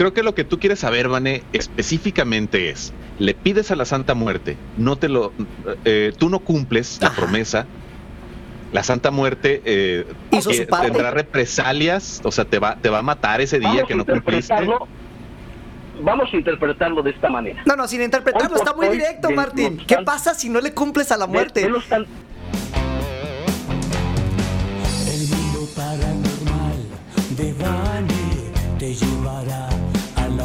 creo que lo que tú quieres saber, Vane, específicamente es, le pides a la Santa Muerte, no te lo, eh, tú no cumples la promesa, la Santa Muerte eh, tendrá represalias, o sea, te va, te va a matar ese día que no cumpliste. Vamos a interpretarlo de esta manera. No, no, sin interpretarlo, está muy directo, Martín. ¿Qué pasa si no le cumples a la muerte?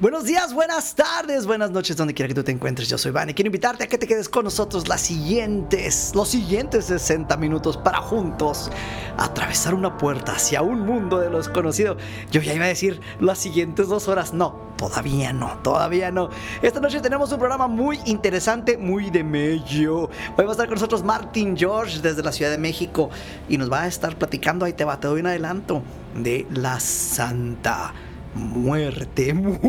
Buenos días, buenas tardes, buenas noches, donde quiera que tú te encuentres. Yo soy Vane. Quiero invitarte a que te quedes con nosotros las siguientes, los siguientes 60 minutos para juntos atravesar una puerta hacia un mundo de lo desconocido. Yo ya iba a decir las siguientes dos horas. No, todavía no, todavía no. Esta noche tenemos un programa muy interesante, muy de medio. Hoy va a estar con nosotros Martin George desde la Ciudad de México y nos va a estar platicando, ahí te va, te doy un adelanto, de la Santa muerte.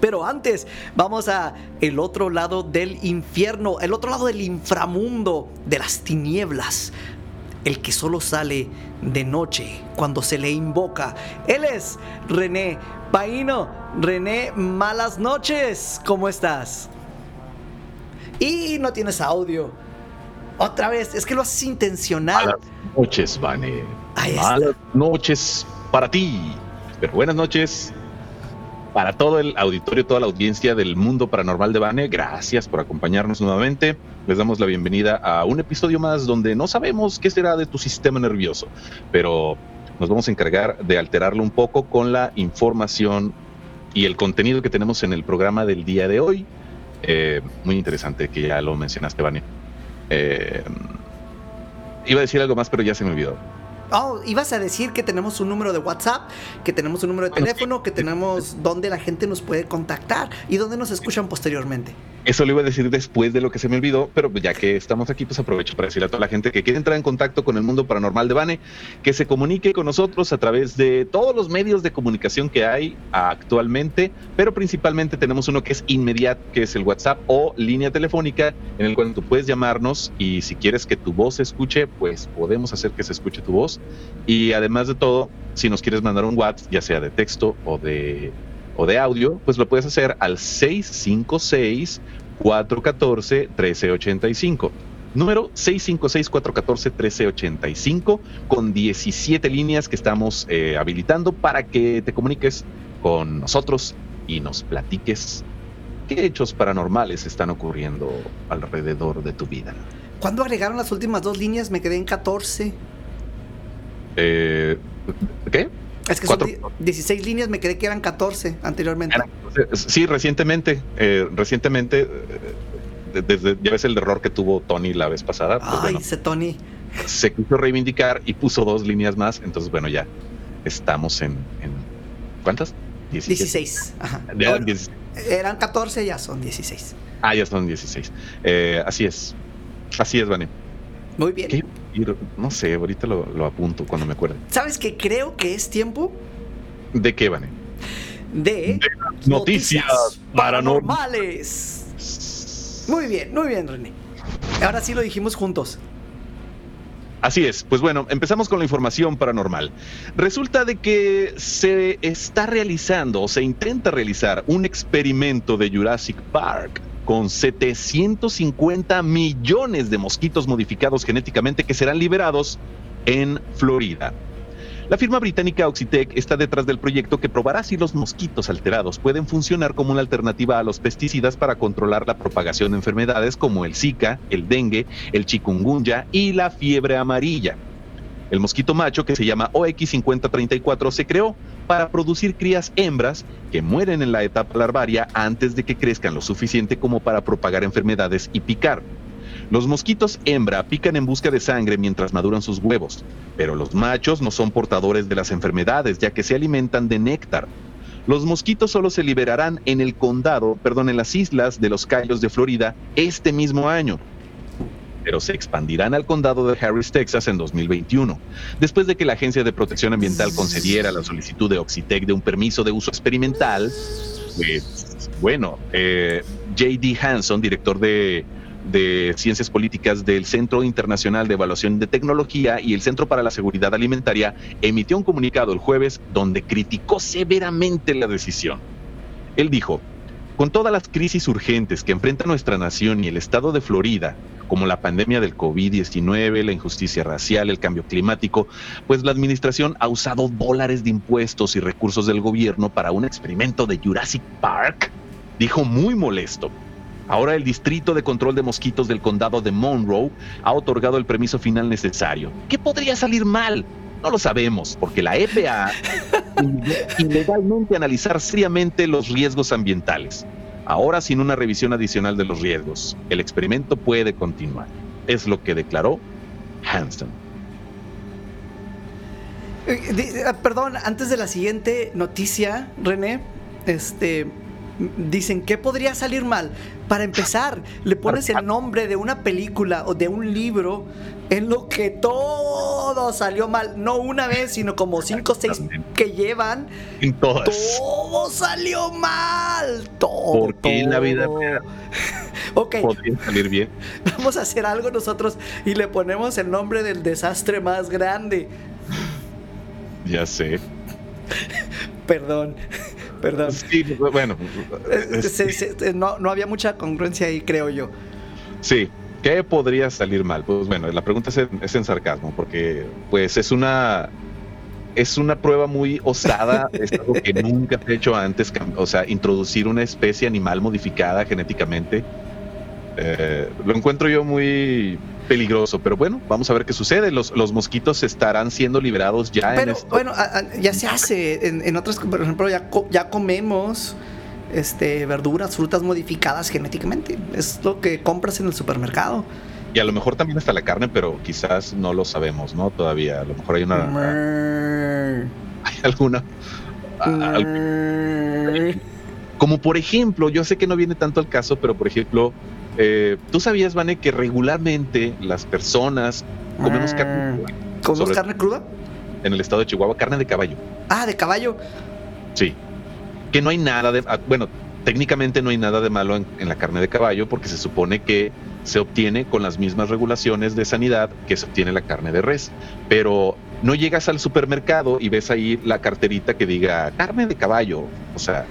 Pero antes, vamos a el otro lado del infierno, el otro lado del inframundo, de las tinieblas. El que solo sale de noche cuando se le invoca. Él es René Paino. René, malas noches. ¿Cómo estás? Y no tienes audio. Otra vez, es que lo haces intencional. Malas noches, Vane. Malas noches para ti. Pero buenas noches para todo el auditorio, toda la audiencia del mundo paranormal de Bane. Gracias por acompañarnos nuevamente. Les damos la bienvenida a un episodio más donde no sabemos qué será de tu sistema nervioso, pero nos vamos a encargar de alterarlo un poco con la información y el contenido que tenemos en el programa del día de hoy. Eh, muy interesante que ya lo mencionaste, Vane. Eh, iba a decir algo más, pero ya se me olvidó. Oh, ibas a decir que tenemos un número de WhatsApp, que tenemos un número de teléfono, que tenemos donde la gente nos puede contactar y donde nos escuchan posteriormente. Eso lo iba a decir después de lo que se me olvidó, pero ya que estamos aquí, pues aprovecho para decirle a toda la gente que quiere entrar en contacto con el mundo paranormal de Bane, que se comunique con nosotros a través de todos los medios de comunicación que hay actualmente, pero principalmente tenemos uno que es inmediato, que es el WhatsApp o línea telefónica, en el cual tú puedes llamarnos y si quieres que tu voz se escuche, pues podemos hacer que se escuche tu voz. Y además de todo, si nos quieres mandar un WhatsApp, ya sea de texto o de o de audio, pues lo puedes hacer al 656-414-1385. Número 656-414-1385 con 17 líneas que estamos eh, habilitando para que te comuniques con nosotros y nos platiques qué hechos paranormales están ocurriendo alrededor de tu vida. ¿Cuándo agregaron las últimas dos líneas? Me quedé en 14. Eh, ¿Qué? Es que son 16 líneas, me quedé que eran 14 anteriormente. Sí, recientemente, eh, recientemente, eh, desde, ya ves el error que tuvo Tony la vez pasada. Pues Ay, ese Tony. Se quiso reivindicar y puso dos líneas más, entonces bueno, ya estamos en... ¿Cuántas? 16. Ajá. Eran 14, ya son 16. Ah, ya son 16. Eh, así es. Así es, Vane. Muy bien. No sé, ahorita lo, apunto cuando me acuerde. ¿Sabes qué creo que es tiempo? ¿De qué, Vane? De, noticias, paranormales. Muy bien, muy bien, René. Ahora sí lo dijimos juntos. Así es, pues bueno, empezamos con la información paranormal. Resulta de que se está realizando o se intenta realizar un experimento de Jurassic Park con 750 millones de mosquitos modificados genéticamente que serán liberados en Florida. La firma británica Oxitec está detrás del proyecto que probará si los mosquitos alterados pueden funcionar como una alternativa a los pesticidas para controlar la propagación de enfermedades como el Zika, el dengue, el chikungunya y la fiebre amarilla. El mosquito macho, que se llama OX5034, se creó para producir crías hembras que mueren en la etapa larvaria antes de que crezcan lo suficiente como para propagar enfermedades y picar. Los mosquitos hembra pican en busca de sangre mientras maduran sus huevos, Pero los machos no son portadores de las enfermedades, ya que se alimentan de néctar. Los mosquitos solo se liberarán en el condado, perdón, en las islas de los Cayos de Florida este mismo año. Pero se expandirán al condado de Harris, Texas en 2021, después de que la Agencia de Protección Ambiental concediera la solicitud de Oxitec de un permiso de uso experimental. Pues, bueno, eh, J.D. Hanson, director de de Ciencias Políticas del Centro Internacional de Evaluación de Tecnología y el Centro para la Seguridad Alimentaria emitió un comunicado el jueves donde criticó severamente la decisión. Él dijo, con todas las crisis urgentes que enfrenta nuestra nación y el estado de Florida, como la pandemia del COVID-19, la injusticia racial, el cambio climático, pues la administración ha usado dólares de impuestos y recursos del gobierno para un experimento de Jurassic Park, dijo muy molesto. Ahora el Distrito de Control de Mosquitos del Condado de Monroe ha otorgado el permiso final necesario. ¿Qué podría salir mal? No lo sabemos, porque la EPA ilegalmente analizar seriamente los riesgos ambientales. Ahora sin una revisión adicional de los riesgos, el experimento puede continuar. Es lo que declaró Hansen. Eh, ah, perdón, antes de la siguiente noticia, René, este, dicen, ¿qué podría salir mal? Para empezar, le pones el nombre de una película o de un libro en lo que todo salió mal. No una vez, sino como cinco o seis que llevan. En todas. Todo salió mal. Todo. ¿Por qué en la vida Ok. podría salir bien? Vamos a hacer algo nosotros y le ponemos el nombre del desastre más grande. Ya sé. Perdón. Perdón. Sí, bueno. Eh, se- se- no, no había mucha congruencia ahí, creo yo. Sí. ¿Qué podría salir mal? Pues bueno, la pregunta es en, es en sarcasmo, porque pues es una es una prueba muy osada, es algo que nunca se ha hecho antes, o sea, introducir una especie animal modificada genéticamente. Eh, lo encuentro yo muy peligroso, pero bueno, vamos a ver qué sucede. Los, los mosquitos estarán siendo liberados ya en esto. bueno, a- a- ya se hace. En, en otras, por ejemplo, ya, co- ya comemos este, verduras, frutas modificadas genéticamente. Es lo que compras en el supermercado. Y a lo mejor también está la carne, pero quizás no lo sabemos, ¿no? Todavía, a lo mejor hay una, hay alguna. Como por ejemplo, yo sé que no viene tanto al caso, pero por ejemplo, eh, ¿tú sabías, Vane, que regularmente las personas comemos carne cruda ¿Comemos carne cruda? en el estado de Chihuahua, carne de caballo? Ah, de caballo. Sí. Que no hay nada de, ah, bueno, técnicamente no hay nada de malo en, en la carne de caballo porque se supone que se obtiene con las mismas regulaciones de sanidad que se obtiene la carne de res. Pero no llegas al supermercado y ves ahí la carterita que diga carne de caballo. O sea,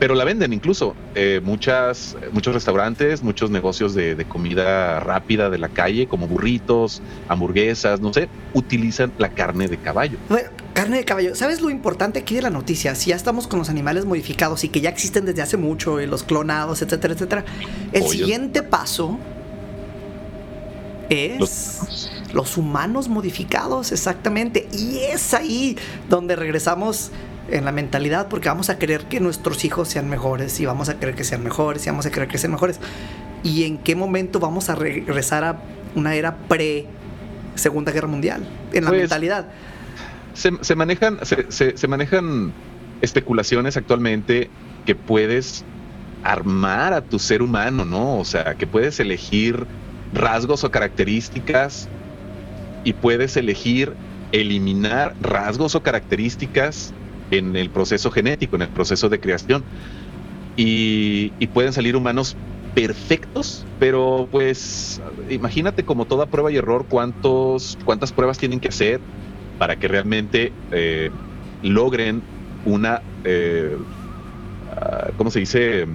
pero la venden incluso. Eh, muchas, muchos restaurantes, muchos negocios de, de comida rápida de la calle, como burritos, hamburguesas, no sé, utilizan la carne de caballo. Bueno, carne de caballo. ¿Sabes lo importante aquí de la noticia? Si ya estamos con los animales modificados y que ya existen desde hace mucho, y los clonados, etcétera, etcétera. El Pollos. siguiente paso es Los- los humanos modificados, exactamente. Y es ahí donde regresamos en la mentalidad, porque vamos a querer que nuestros hijos sean mejores, y vamos a querer que sean mejores, y vamos a querer que sean mejores. ¿Y en qué momento vamos a regresar a una era pre Segunda Guerra Mundial? En la Pues, mentalidad. se, se manejan se, se- se manejan especulaciones actualmente que puedes armar a tu ser humano, ¿no? O sea, que puedes elegir rasgos o características y puedes elegir eliminar rasgos o características en el proceso genético, en el proceso de creación. Y, y pueden salir humanos perfectos, pero pues imagínate como toda prueba y error cuántos, cuántas pruebas tienen que hacer para que realmente eh, logren una, eh, ah, ¿cómo se dice?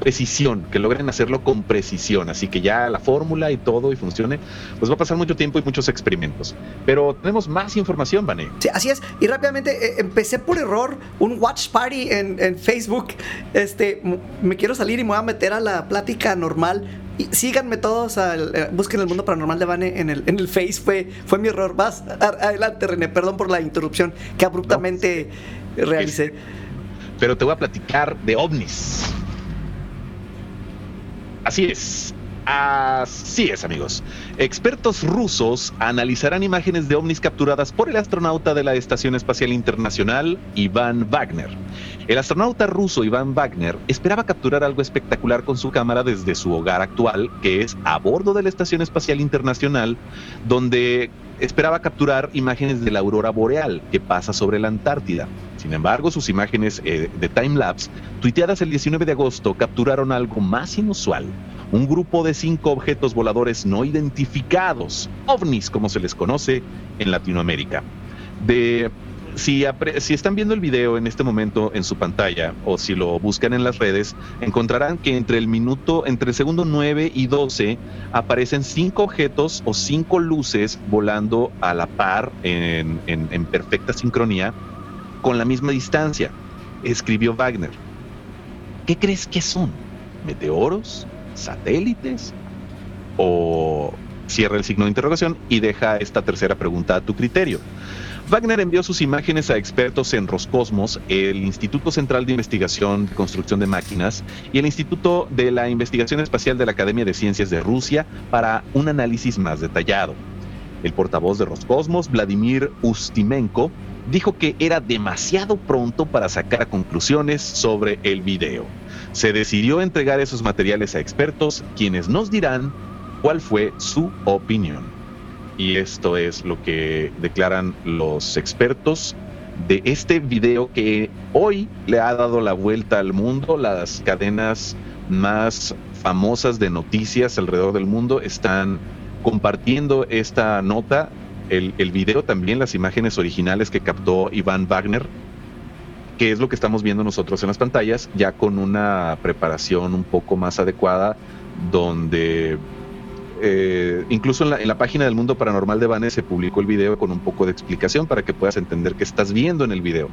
Precisión, que logren hacerlo con precisión. Así que ya la fórmula y todo y funcione, pues va a pasar mucho tiempo y muchos experimentos. Pero tenemos más información, Vané. Sí, así es. Y rápidamente eh, empecé por error un watch party en, en Facebook. Este, me quiero salir y me voy a meter a la plática normal. Síganme todos, al, eh, busquen el mundo paranormal de Vane en el, en el Face. Fue, fue mi error. Vas, a- adelante, René. Perdón por la interrupción que abruptamente realicé. Pero te voy a platicar de ovnis. Así es. Así es, amigos. Expertos rusos analizarán imágenes de ovnis capturadas por el astronauta de la Estación Espacial Internacional, Iván Wagner. El astronauta ruso Iván Wagner esperaba capturar algo espectacular con su cámara desde su hogar actual, que es a bordo de la Estación Espacial Internacional, donde esperaba capturar imágenes de la aurora boreal que pasa sobre la Antártida. Sin embargo, sus imágenes eh, de timelapse, tuiteadas el 19 de agosto, capturaron algo más inusual. Un grupo de cinco objetos voladores no identificados, ovnis como se les conoce en Latinoamérica. De si, están viendo el video en este momento en su pantalla o si lo buscan en las redes, encontrarán que entre el minuto, entre el segundo 9 y 12, aparecen cinco objetos o cinco luces volando a la par en, en- en perfecta sincronía con la misma distancia. Escribió Wagner. ¿Qué crees que son? ¿Meteoros? ¿Satélites? ¿O cierra el signo de interrogación y deja esta tercera pregunta a tu criterio? Wagner envió sus imágenes a expertos en Roscosmos, el Instituto Central de Investigación de Construcción de Máquinas y el Instituto de la Investigación Espacial de la Academia de Ciencias de Rusia para un análisis más detallado. El portavoz de Roscosmos, Vladimir Ustimenko, dijo que era demasiado pronto para sacar conclusiones sobre el video. Se decidió entregar esos materiales a expertos, quienes nos dirán cuál fue su opinión. Y esto es lo que declaran los expertos de este video que hoy le ha dado la vuelta al mundo. Las cadenas más famosas de noticias alrededor del mundo están compartiendo esta nota, el, video también, las imágenes originales que captó Iván Wagner, que es lo que estamos viendo nosotros en las pantallas, ya con una preparación un poco más adecuada, donde eh, incluso en la, página del Mundo Paranormal de Vane se publicó el video con un poco de explicación para que puedas entender qué estás viendo en el video.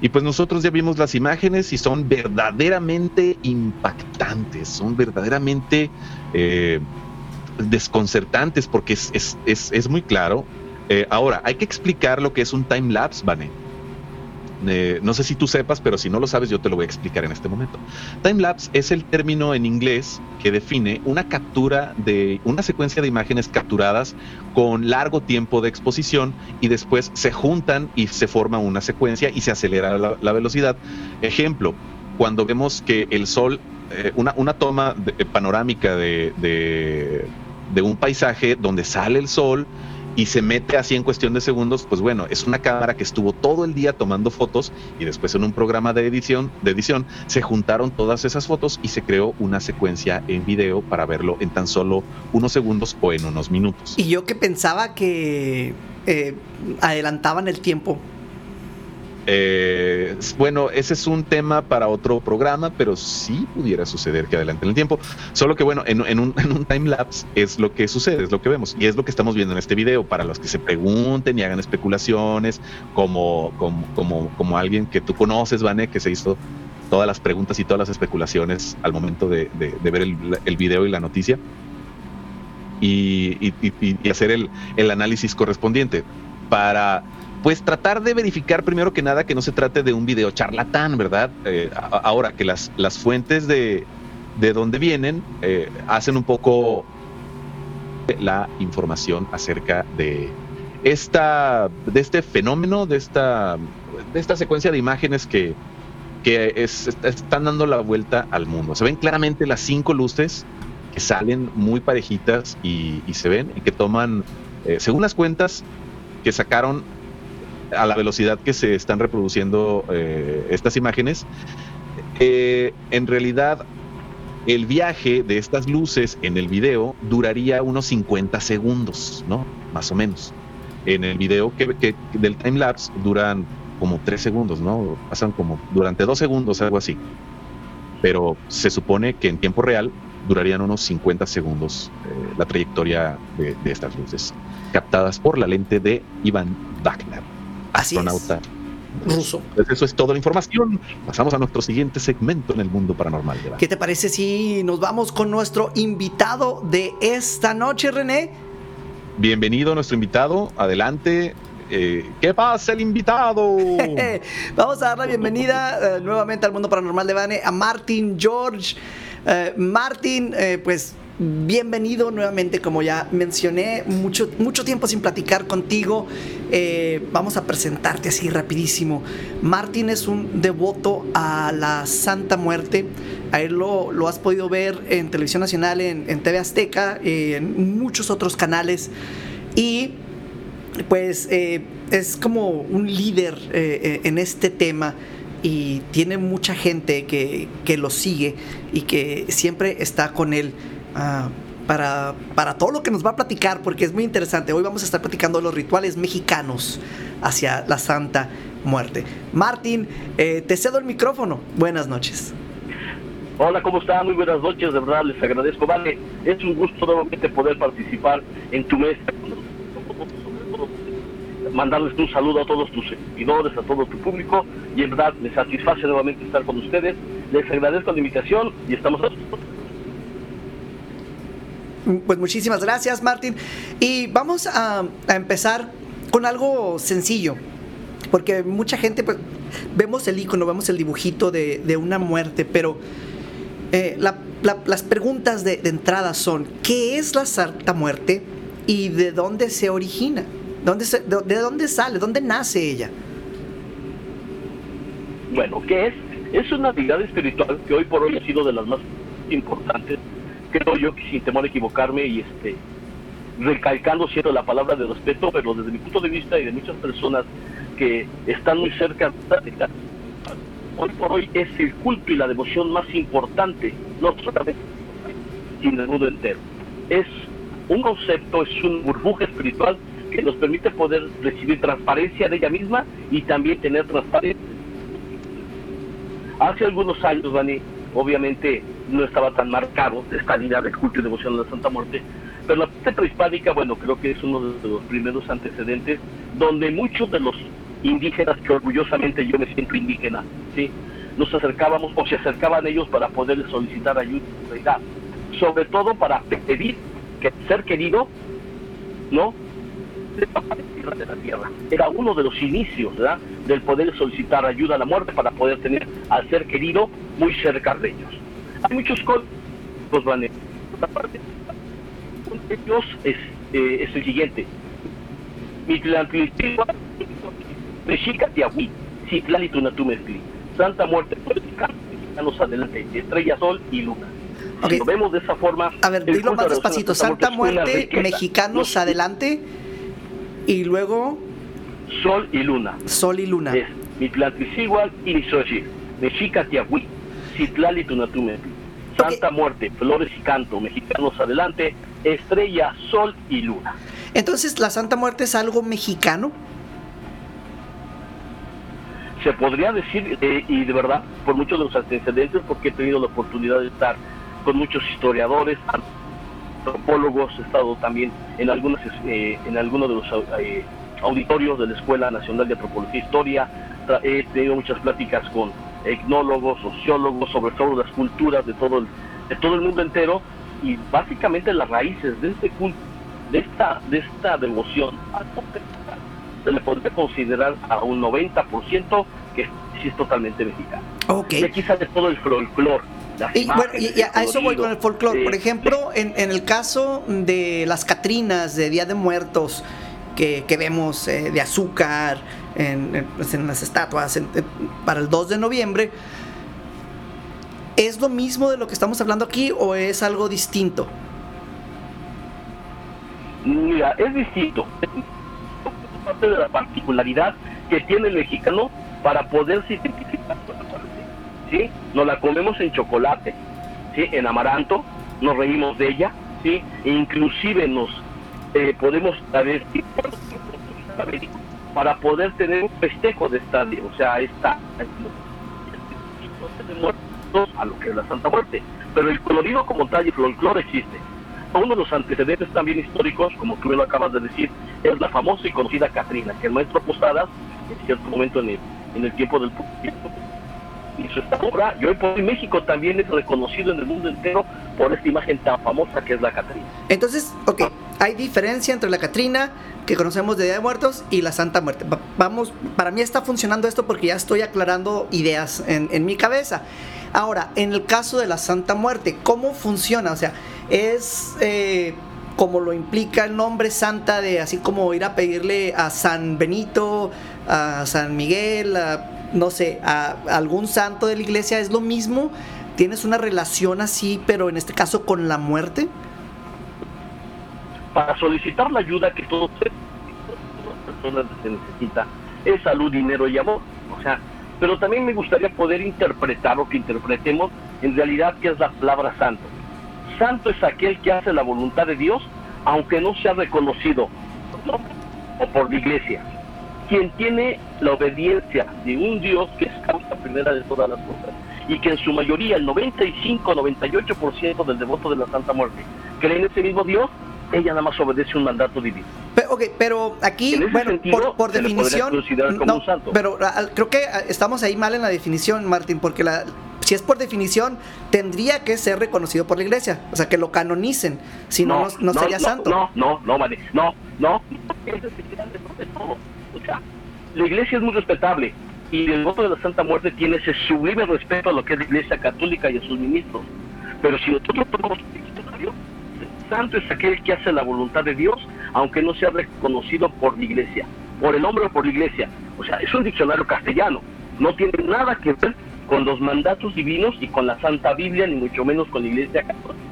Y pues nosotros ya vimos las imágenes y son verdaderamente impactantes, son verdaderamente eh, desconcertantes porque es, es, es, es muy claro. Eh, ahora, hay que explicar lo que es un time lapse, Vane. Eh, no sé si tú sepas, pero si no lo sabes, yo te lo voy a explicar en este momento. Timelapse es el término en inglés que define una captura de una secuencia de imágenes capturadas con largo tiempo de exposición y después se juntan y se forma una secuencia y se acelera la, velocidad. Ejemplo, cuando vemos que el sol, eh, una, una, toma de, panorámica de, de un paisaje donde sale el sol y se mete así en cuestión de segundos, pues bueno, es una cámara que estuvo todo el día tomando fotos y después en un programa de edición, de edición se juntaron todas esas fotos y se creó una secuencia en video para verlo en tan solo unos segundos o en unos minutos. Y yo que pensaba que eh, adelantaban el tiempo. Eh, bueno, ese es un tema para otro programa, pero sí pudiera suceder que adelanten el tiempo. Solo que bueno, en, en un, en time lapse es lo que sucede, es lo que vemos y es lo que estamos viendo en este video. Para los que se pregunten y hagan especulaciones, como, como, como, como alguien que tú conoces, Vane, que se hizo todas las preguntas y todas las especulaciones al momento de, ver el, video y la noticia y, y, y hacer el análisis correspondiente para pues tratar de verificar primero que nada que no se trate de un video charlatán, ¿verdad? Eh, ahora que las, las fuentes de, de donde vienen eh, hacen un poco la información acerca de esta de este fenómeno, de esta, de esta secuencia de imágenes que, que es, están dando la vuelta al mundo. Se ven claramente las cinco luces que salen muy parejitas y, y se ven y que toman, eh, según las cuentas que sacaron a la velocidad que se están reproduciendo eh, estas imágenes, eh, en realidad el viaje de estas luces en el video duraría unos 50 segundos, ¿no? Más o menos. En el video que, del time lapse duran como 3 segundos, ¿no? Pasan como durante 2 segundos, algo así. Pero se supone que en tiempo real durarían unos 50 segundos eh, la trayectoria de, de estas luces, captadas por la lente de Ivan Wagner astronauta es. ruso. Pues eso es toda la información. Pasamos a nuestro siguiente segmento en el mundo paranormal. ¿verdad? ¿Qué te parece si nos vamos con nuestro invitado de esta noche, René? Bienvenido nuestro invitado. Adelante. Eh, ¿Qué pasa el invitado? Vamos a dar la bienvenida uh, nuevamente al mundo paranormal de Bane a Martin George. Uh, Martin, eh, pues bienvenido nuevamente, como ya mencioné, mucho, mucho tiempo sin platicar contigo. Eh, vamos a presentarte así rapidísimo. Martín es un devoto a la Santa Muerte. A él lo, has podido ver en Televisión Nacional, en, TV Azteca, en muchos otros canales. Y pues eh, es como un líder eh, en este tema y tiene mucha gente que, que lo sigue y que siempre está con él ah, para, para todo lo que nos va a platicar, porque es muy interesante. Hoy vamos a estar platicando los rituales mexicanos hacia la Santa Muerte. Martín, eh, te cedo el micrófono. Buenas noches. Hola, ¿cómo están? Muy buenas noches, de verdad les agradezco. Vale, es un gusto nuevamente poder participar en tu mesa. Mandarles un saludo a todos tus seguidores, a todo tu público y en verdad me satisface nuevamente estar con ustedes. Les agradezco la invitación y estamos a Pues muchísimas gracias, Martín. Y vamos a, empezar con algo sencillo. Porque mucha gente, pues, vemos el icono, vemos el dibujito de, una muerte, pero eh, la- la- las preguntas de, entrada son, ¿qué es la Santa Muerte y de dónde se origina? ¿Dónde se- de, de dónde sale? ¿Dónde nace ella? Bueno, ¿qué es? Es una actividad espiritual que hoy por hoy ha sido de las más importantes. Creo yo que sin temor a equivocarme y este recalcando siempre la palabra de respeto, pero desde mi punto de vista y de muchas personas que están muy cerca de esta hoy por hoy es el culto y la devoción más importante, no solamente sino el mundo entero. Es un concepto, es una burbuja espiritual que nos permite poder recibir transparencia de ella misma y también tener transparencia Hace algunos años, Dani, obviamente no estaba tan marcado esta línea de culto y devoción a la Santa Muerte, pero la parte bueno, creo que es uno de los primeros antecedentes donde muchos de los indígenas, que orgullosamente yo me siento indígena, ¿sí? nos acercábamos o se acercaban ellos para poder solicitar ayuda, ¿verdad? sobre todo para pedir que ser querido, ¿no? de la tierra. Era uno de los inicios ¿verdad? del poder solicitar ayuda a la muerte para poder tener al ser querido muy cerca de ellos. Hay muchos códigos, Vanessa. Aparte, uno de ellos es, eh, es el siguiente. Mitlantlitigua, Mexicatiahui, Citlalitunatumetli, Santa Muerte mexicanos adelante, Estrella, Sol y Luna. Ok. Si lo vemos de esa forma. A ver, dilo más de la despacito. Santa Muerte, riqueza. mexicanos Los- adelante. Y luego Sol y Luna. Sol y Luna. es Mitlantlisigual y Xochitl, Mexicatiahui, Citlali Santa Muerte, Flores y Canto, Mexicanos Adelante, Estrella, Sol y Luna. Entonces, ¿la Santa Muerte es algo mexicano? Se podría decir, eh, y de verdad, por muchos de los antecedentes, porque he tenido la oportunidad de estar con muchos historiadores, antropólogos, he estado también en algunas eh, en algunos de los eh, auditorios de la Escuela Nacional de Antropología e Historia, he tenido muchas pláticas con etnólogos, sociólogos, sobre todo las culturas de todo el, de todo el mundo entero, y básicamente las raíces de este culto, de esta, de esta devoción, se le podría considerar a un 90% que sí es totalmente mexicano. Ok. Y aquí sale todo el folclore. Y, bueno, y- y el a eso voy con el folclore. eh, Por ejemplo, en, en el caso de las Catrinas de Día de Muertos que, que vemos eh, de azúcar en, pues, en las estatuas en- para el 2 de noviembre, ¿es lo mismo de lo que estamos hablando aquí o es algo distinto? Mira, es distinto. Es parte de la particularidad que tiene el mexicano para poderse identificar. ¿Sí? Nos la comemos en chocolate, ¿sí? En amaranto, nos reímos de ella, ¿sí? E inclusive nos eh, podemos saber para poder tener un festejo de esta, o sea, muertos a lo que es la Santa Muerte. Pero el colorido como tal y folclore existe. Uno de los antecedentes también históricos, como tú lo acabas de decir, es la famosa y conocida Catrina, que el maestro Posadas, en cierto momento en el, en el tiempo del hizo esta obra, y hoy por hoy México también es reconocido en el mundo entero por esta imagen tan famosa que es la Catrina. Entonces, ok, hay diferencia entre la Catrina que conocemos de Día de Muertos y la Santa Muerte. Va- Vamos, para mí está funcionando esto porque ya estoy aclarando ideas en, en mi cabeza. Ahora, en el caso de la Santa Muerte, ¿cómo funciona? O sea, es eh, como lo implica el nombre santa de así como ir a pedirle a San Benito, a San Miguel, a, no sé, a algún santo de la iglesia, es lo mismo. ¿Tienes una relación así, pero en este caso con la muerte? Para solicitar la ayuda que todos personas se necesita es salud, dinero y amor. O sea, pero también me gustaría poder interpretar o que interpretemos en realidad qué es la palabra santo. Santo es aquel que hace la voluntad de Dios, aunque no sea reconocido ¿no? o por la iglesia. Quien tiene la obediencia de un Dios que es causa primera de todas las cosas y que en su mayoría, el 95-98% del devoto de la Santa Muerte, cree en ese mismo Dios, ella nada más obedece un mandato divino. Pero, ok, pero aquí, En ese bueno, sentido, por, por definición. no, un santo. Pero ah, creo que ah, estamos ahí mal en la definición, Martín, porque la, si es por definición, tendría que ser reconocido por la iglesia. O sea, que lo canonicen. Si no, no, no sería santo. No, no, no, vale. No, no. Ese es el de todo. O sea, la iglesia es muy respetable y el voto de la Santa Muerte tiene ese sublime respeto a lo que es la iglesia católica y a sus ministros. Pero si nosotros tomamos santo es aquel que hace la voluntad de Dios, aunque no sea reconocido por la iglesia, por el hombre o por la iglesia. O sea, es un diccionario castellano. No tiene nada que ver con los mandatos divinos y con la Santa Biblia, ni mucho menos con la iglesia católica.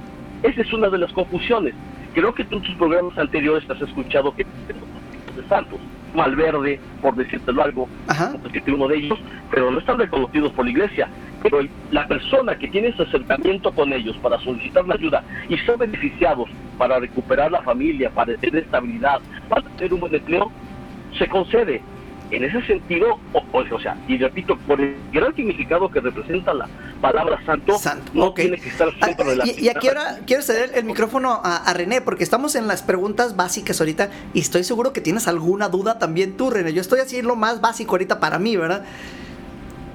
Esa es una de las confusiones. Creo que tú en tus programas anteriores has escuchado que de santos, Malverde, por decírtelo algo, Ajá. que uno de ellos, pero no están reconocidos por la iglesia. Pero el- la persona que tiene ese acercamiento con ellos para solicitar la ayuda y son beneficiados para recuperar la familia, para tener estabilidad, para tener un buen empleo, se concede. En ese sentido, o, o- o sea, y repito, por el gran significado que representa la palabra santo, Santo, no ok. tiene que estar Ah, siempre y, y aquí ahora quiero ceder el micrófono a, a René, porque estamos en las preguntas básicas ahorita y estoy seguro que tienes alguna duda también tú, René. Yo estoy así lo más básico ahorita para mí, ¿verdad?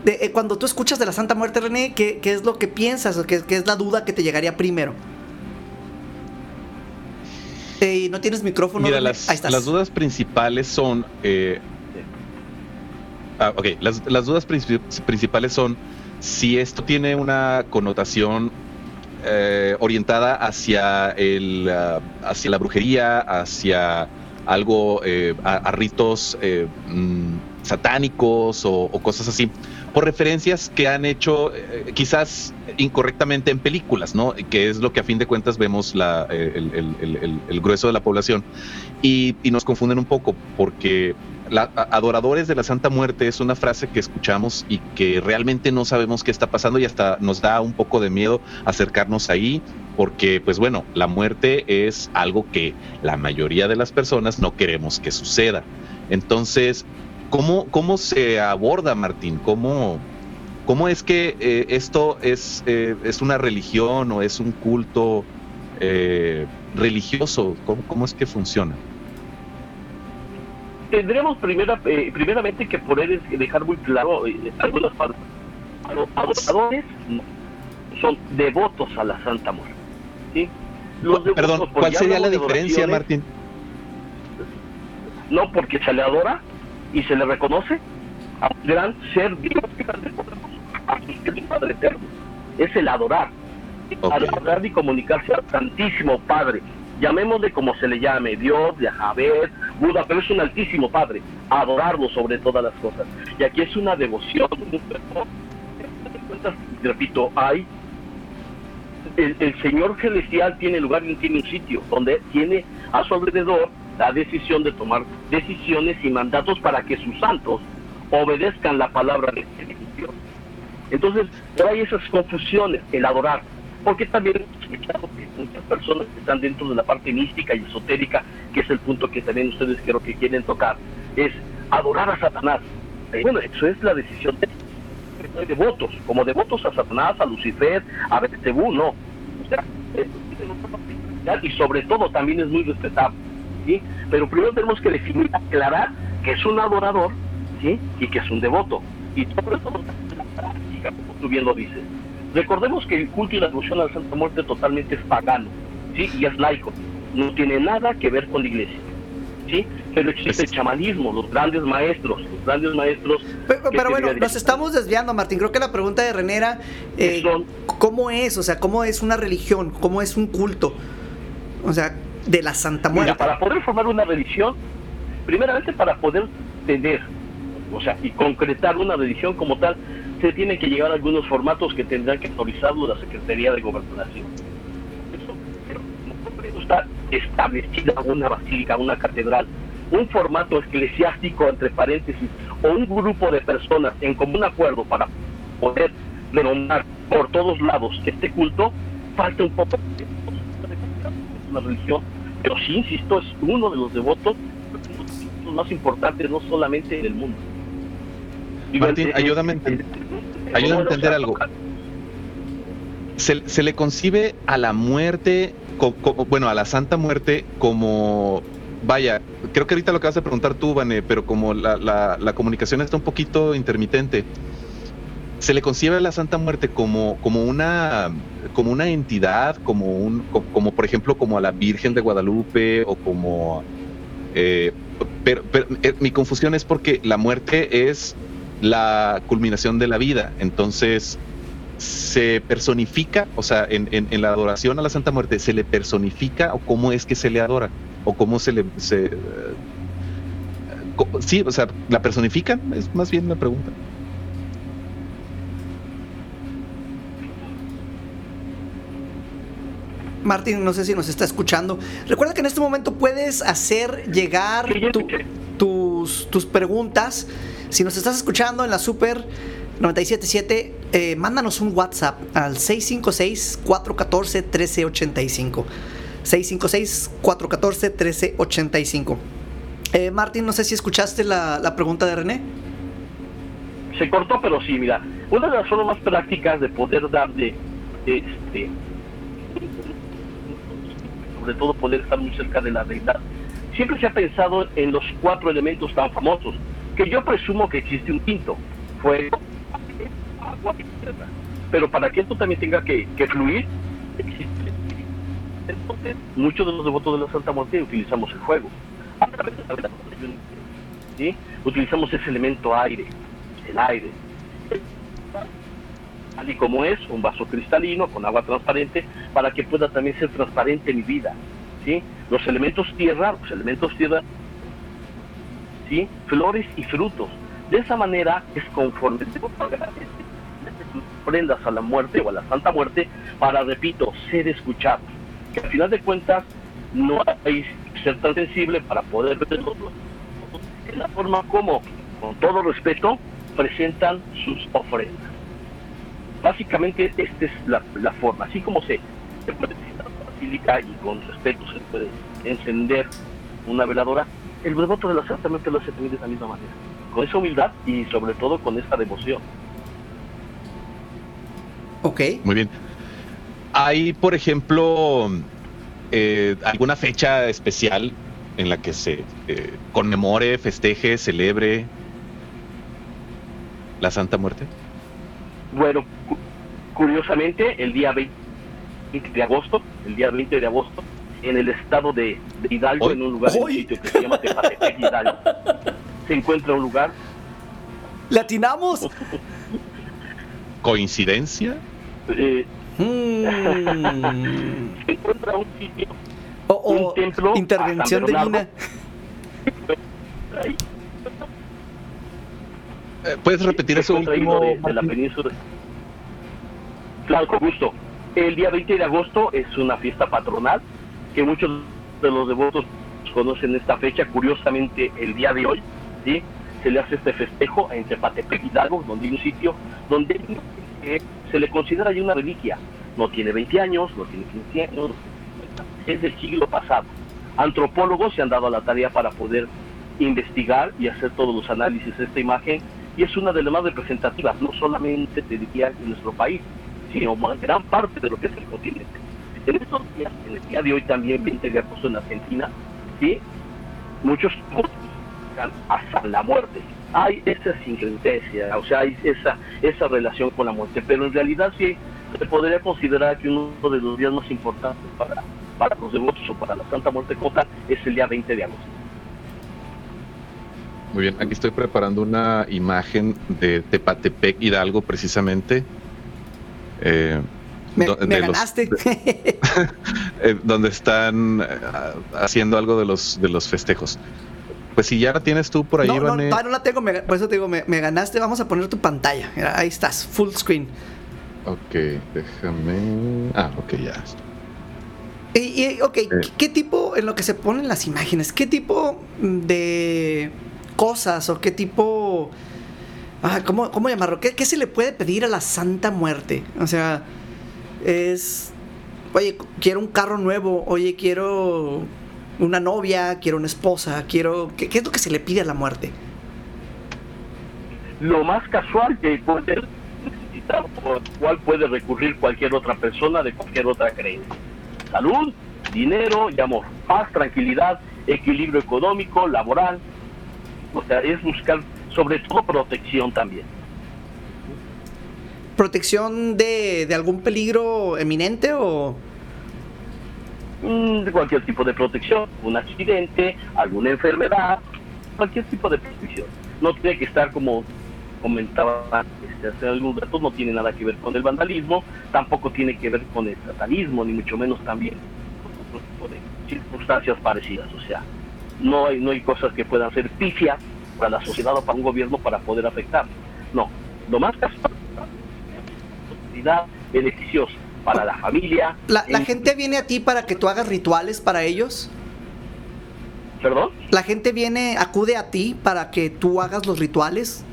De, eh, cuando tú escuchas de la Santa Muerte, René, ¿qué, qué es lo que piensas o qué, qué es la duda que te llegaría primero? Eh, ¿No tienes micrófono? Mira, René? las, Ahí estás. las dudas principales son. eh, ah, ok, las, las dudas principales son si esto tiene una connotación eh, orientada hacia, el, ah, hacia la brujería, hacia algo, eh, a, ritos eh, mm, satánicos o, cosas así, por referencias que han hecho quizás incorrectamente en películas, ¿no? Que es lo que a fin de cuentas vemos la, el, el- el- grueso de la población. Y nos confunden un poco porque la, adoradores de la Santa Muerte es una frase que escuchamos y que realmente no sabemos qué está pasando y hasta nos da un poco de miedo acercarnos ahí porque pues bueno, la muerte es algo que la mayoría de las personas no queremos que suceda. Entonces, ¿cómo, cómo se aborda, Martín? ¿Cómo, cómo es que eh, esto es, eh, es una religión o es un culto eh, religioso? ¿Cómo, ¿Cómo es que funciona? Tendremos primera, eh, primeramente que poder dejar muy claro eh, algunas partes. Los adoradores son devotos a la Santa Muerte. ¿sí? Los devotos, Perdón, ¿cuál sería la diferencia, Martín? No porque se le adora y se le reconoce a un gran ser vivo que es el Padre Eterno. Es el adorar. Adorar y comunicarse al Santísimo Padre. Llamémosle como se le llame, Dios, Yahvé, Buda, pero es un altísimo Padre. Adorarlo sobre todas las cosas. Y aquí es una devoción, Repito, hay el, el Señor celestial tiene lugar y tiene un sitio donde tiene a su alrededor la decisión de tomar decisiones y mandatos para que sus santos obedezcan la palabra de Dios. Entonces, hay esas confusiones, el adorar. Porque también muchas personas que están dentro de la parte mística y esotérica, que es el punto que también ustedes creo que quieren tocar, es adorar a Satanás. Eh, bueno, eso es la decisión de devotos, como devotos a Satanás, a Lucifer, a Belcebú, no. O sea, y sobre todo también es muy respetable, ¿sí? Pero primero tenemos que definir, aclarar que es un adorador, ¿sí? Y que es un devoto. Y sobre todo como tú bien lo dices. Recordemos que el culto y la devoción a la Santa Muerte totalmente es pagano, ¿sí? Y es laico. No tiene nada que ver con la iglesia, ¿sí? pero existe el chamanismo, los grandes maestros, los grandes maestros. Pero, bueno, nos estamos desviando, Martín. Creo que la pregunta de René era, eh, ¿cómo es? O sea, ¿cómo es una religión? ¿Cómo es un culto? O sea, de la Santa Mira, Muerte. para poder formar una religión, primeramente para poder tener, o sea, y concretar una religión como tal, se tienen que llegar a algunos formatos que tendrán que autorizarlo la Secretaría de Gobernación. Pero no está establecida una basílica, una catedral, un formato eclesiástico, entre paréntesis, o un grupo de personas en común acuerdo para poder renombrar por todos lados este culto, falta un poco de una religión, pero sí, insisto, es uno de los devotos más importantes, no solamente en el mundo. Martín, ayúdame a ayúdame a entender algo. Se, se le concibe a la muerte, co- co- bueno, a la Santa Muerte como, vaya, creo que ahorita lo acabas de preguntar tú, Vane, pero como la, la- la comunicación está un poquito intermitente, se le concibe a la Santa Muerte como, como una como una entidad, como un, co- como, por ejemplo, como a la Virgen de Guadalupe o como eh, pero, pero, eh, mi confusión es porque la muerte es la culminación de la vida. Entonces, se personifica, o sea, en, en- en la adoración a la Santa Muerte, ¿se le personifica o cómo es que se le adora? ¿O cómo se le... Se, eh, sí, o sea, ¿la personifican? Es más bien la pregunta. Martín, no sé si nos está escuchando. Recuerda que en este momento puedes hacer llegar tu- tus, tus preguntas. Si nos estás escuchando en la Super 977, eh, mándanos un WhatsApp al 656-414-1385. 656-414-1385. Eh, Martín, no sé si escuchaste la, pregunta de René. Se cortó, pero sí, mira, una de las formas prácticas de poder darle, este, sobre todo poder estar muy cerca de la verdad, siempre se ha pensado en los cuatro elementos tan famosos, que yo presumo que existe un quinto, fuego, agua. Pero para que esto también tenga que, fluir. Entonces, muchos de los devotos de la Santa Muerte utilizamos el fuego. ¿sí? Utilizamos ese elemento aire, el aire. Tal y como es, un vaso cristalino con agua transparente, para que pueda también ser transparente mi vida. ¿sí? Los elementos tierra, los elementos tierra, flores y frutos. De esa manera es conforme te prendas a la muerte o a la santa muerte para, repito, ser escuchado. Que al final de cuentas no hay ser tan sensible para poder verlo. Es la forma como, con todo respeto, presentan sus ofrendas. Básicamente esta es la, forma, así como se, se puede basílica y con respeto se puede encender una veladora, el devoto de la Santa Muerte lo hace también de esa misma manera, con esa humildad y sobre todo con esta devoción. Ok. Muy bien. ¿Hay, por ejemplo, eh, alguna fecha especial en la que se eh, conmemore, festeje, celebre la Santa Muerte? Bueno, cu- curiosamente, el día 20 de agosto, el día 20 de agosto, en el estado de, de Hidalgo, en un lugar, en un Hoy. sitio que se llama Tepatepec, Hidalgo, se encuentra un lugar, ¿Le atinamos? ¿Coincidencia? eh, Mm. se encuentra un sitio, Un templo intervención. Bernardo. ahí, Eh, ¿Puedes repetir eso último? de, de la península. Claro, con gusto. El día 20 de agosto es una fiesta patronal que muchos de los devotos conocen esta fecha. Curiosamente, el día de hoy, ¿sí? se le hace este festejo en Tepatepec, Hidalgo, donde hay un sitio donde se le considera ya una reliquia. No tiene 20 años, no tiene 15 años, es del siglo pasado. Antropólogos se han dado a la tarea para poder investigar y hacer todos los análisis de esta imagen y es una de las más representativas, no solamente te diría en nuestro país, sino en gran parte de lo que es el continente. En estos días, en el día de hoy también, 20 de agosto en Argentina, ¿sí? muchos hasta la muerte. Hay esa sincretesia, o sea, hay esa, esa relación con la muerte, pero en realidad sí se podría considerar que uno de los días más importantes para, para los devotos o para la Santa Muerte Cota es el día 20 de agosto. Muy bien, aquí estoy preparando una imagen de Tepatepec Hidalgo precisamente. Eh, Me, los- ganaste. eh, donde están eh, haciendo algo de los de los festejos. Pues si ya la tienes tú por ahí, no, no, no la tengo, me- por eso te digo, me, me ganaste. Vamos a poner tu pantalla. Mira, ahí estás, full screen. Ok, déjame. Ah, ok, ya. Y, y, ok, ¿qué, qué tipo, en lo que se ponen las imágenes, qué tipo de cosas o qué tipo... Ah, ¿cómo, cómo llamarlo? ¿Qué, qué se le puede pedir a la Santa Muerte? O sea, es... Oye, quiero un carro nuevo, oye, quiero una novia, quiero una esposa, quiero... ¿Qué, es lo que se le pide a la muerte? Lo más casual que puede necesitar, por cual puede recurrir cualquier otra persona de cualquier otra creencia. Salud, dinero y amor. Paz, tranquilidad, equilibrio económico, laboral. O sea, es buscar sobre todo protección también. ¿Protección de, de algún peligro eminente o...? Mm, de cualquier tipo de protección, un accidente, alguna enfermedad, cualquier tipo de protección. No tiene que estar como comentaba este, hace algún rato, no tiene nada que ver con el vandalismo, tampoco tiene que ver con el satanismo, ni mucho menos también con otro tipo de circunstancias parecidas. O sea, no hay, no hay cosas que puedan ser pifias para la sociedad o para un gobierno para poder afectar. No, lo más casual, beneficiosa para la familia. ¿La, la en- gente viene a ti para que tú hagas rituales para ellos? ¿Perdón? ¿La gente viene, acude a ti para que tú hagas los rituales?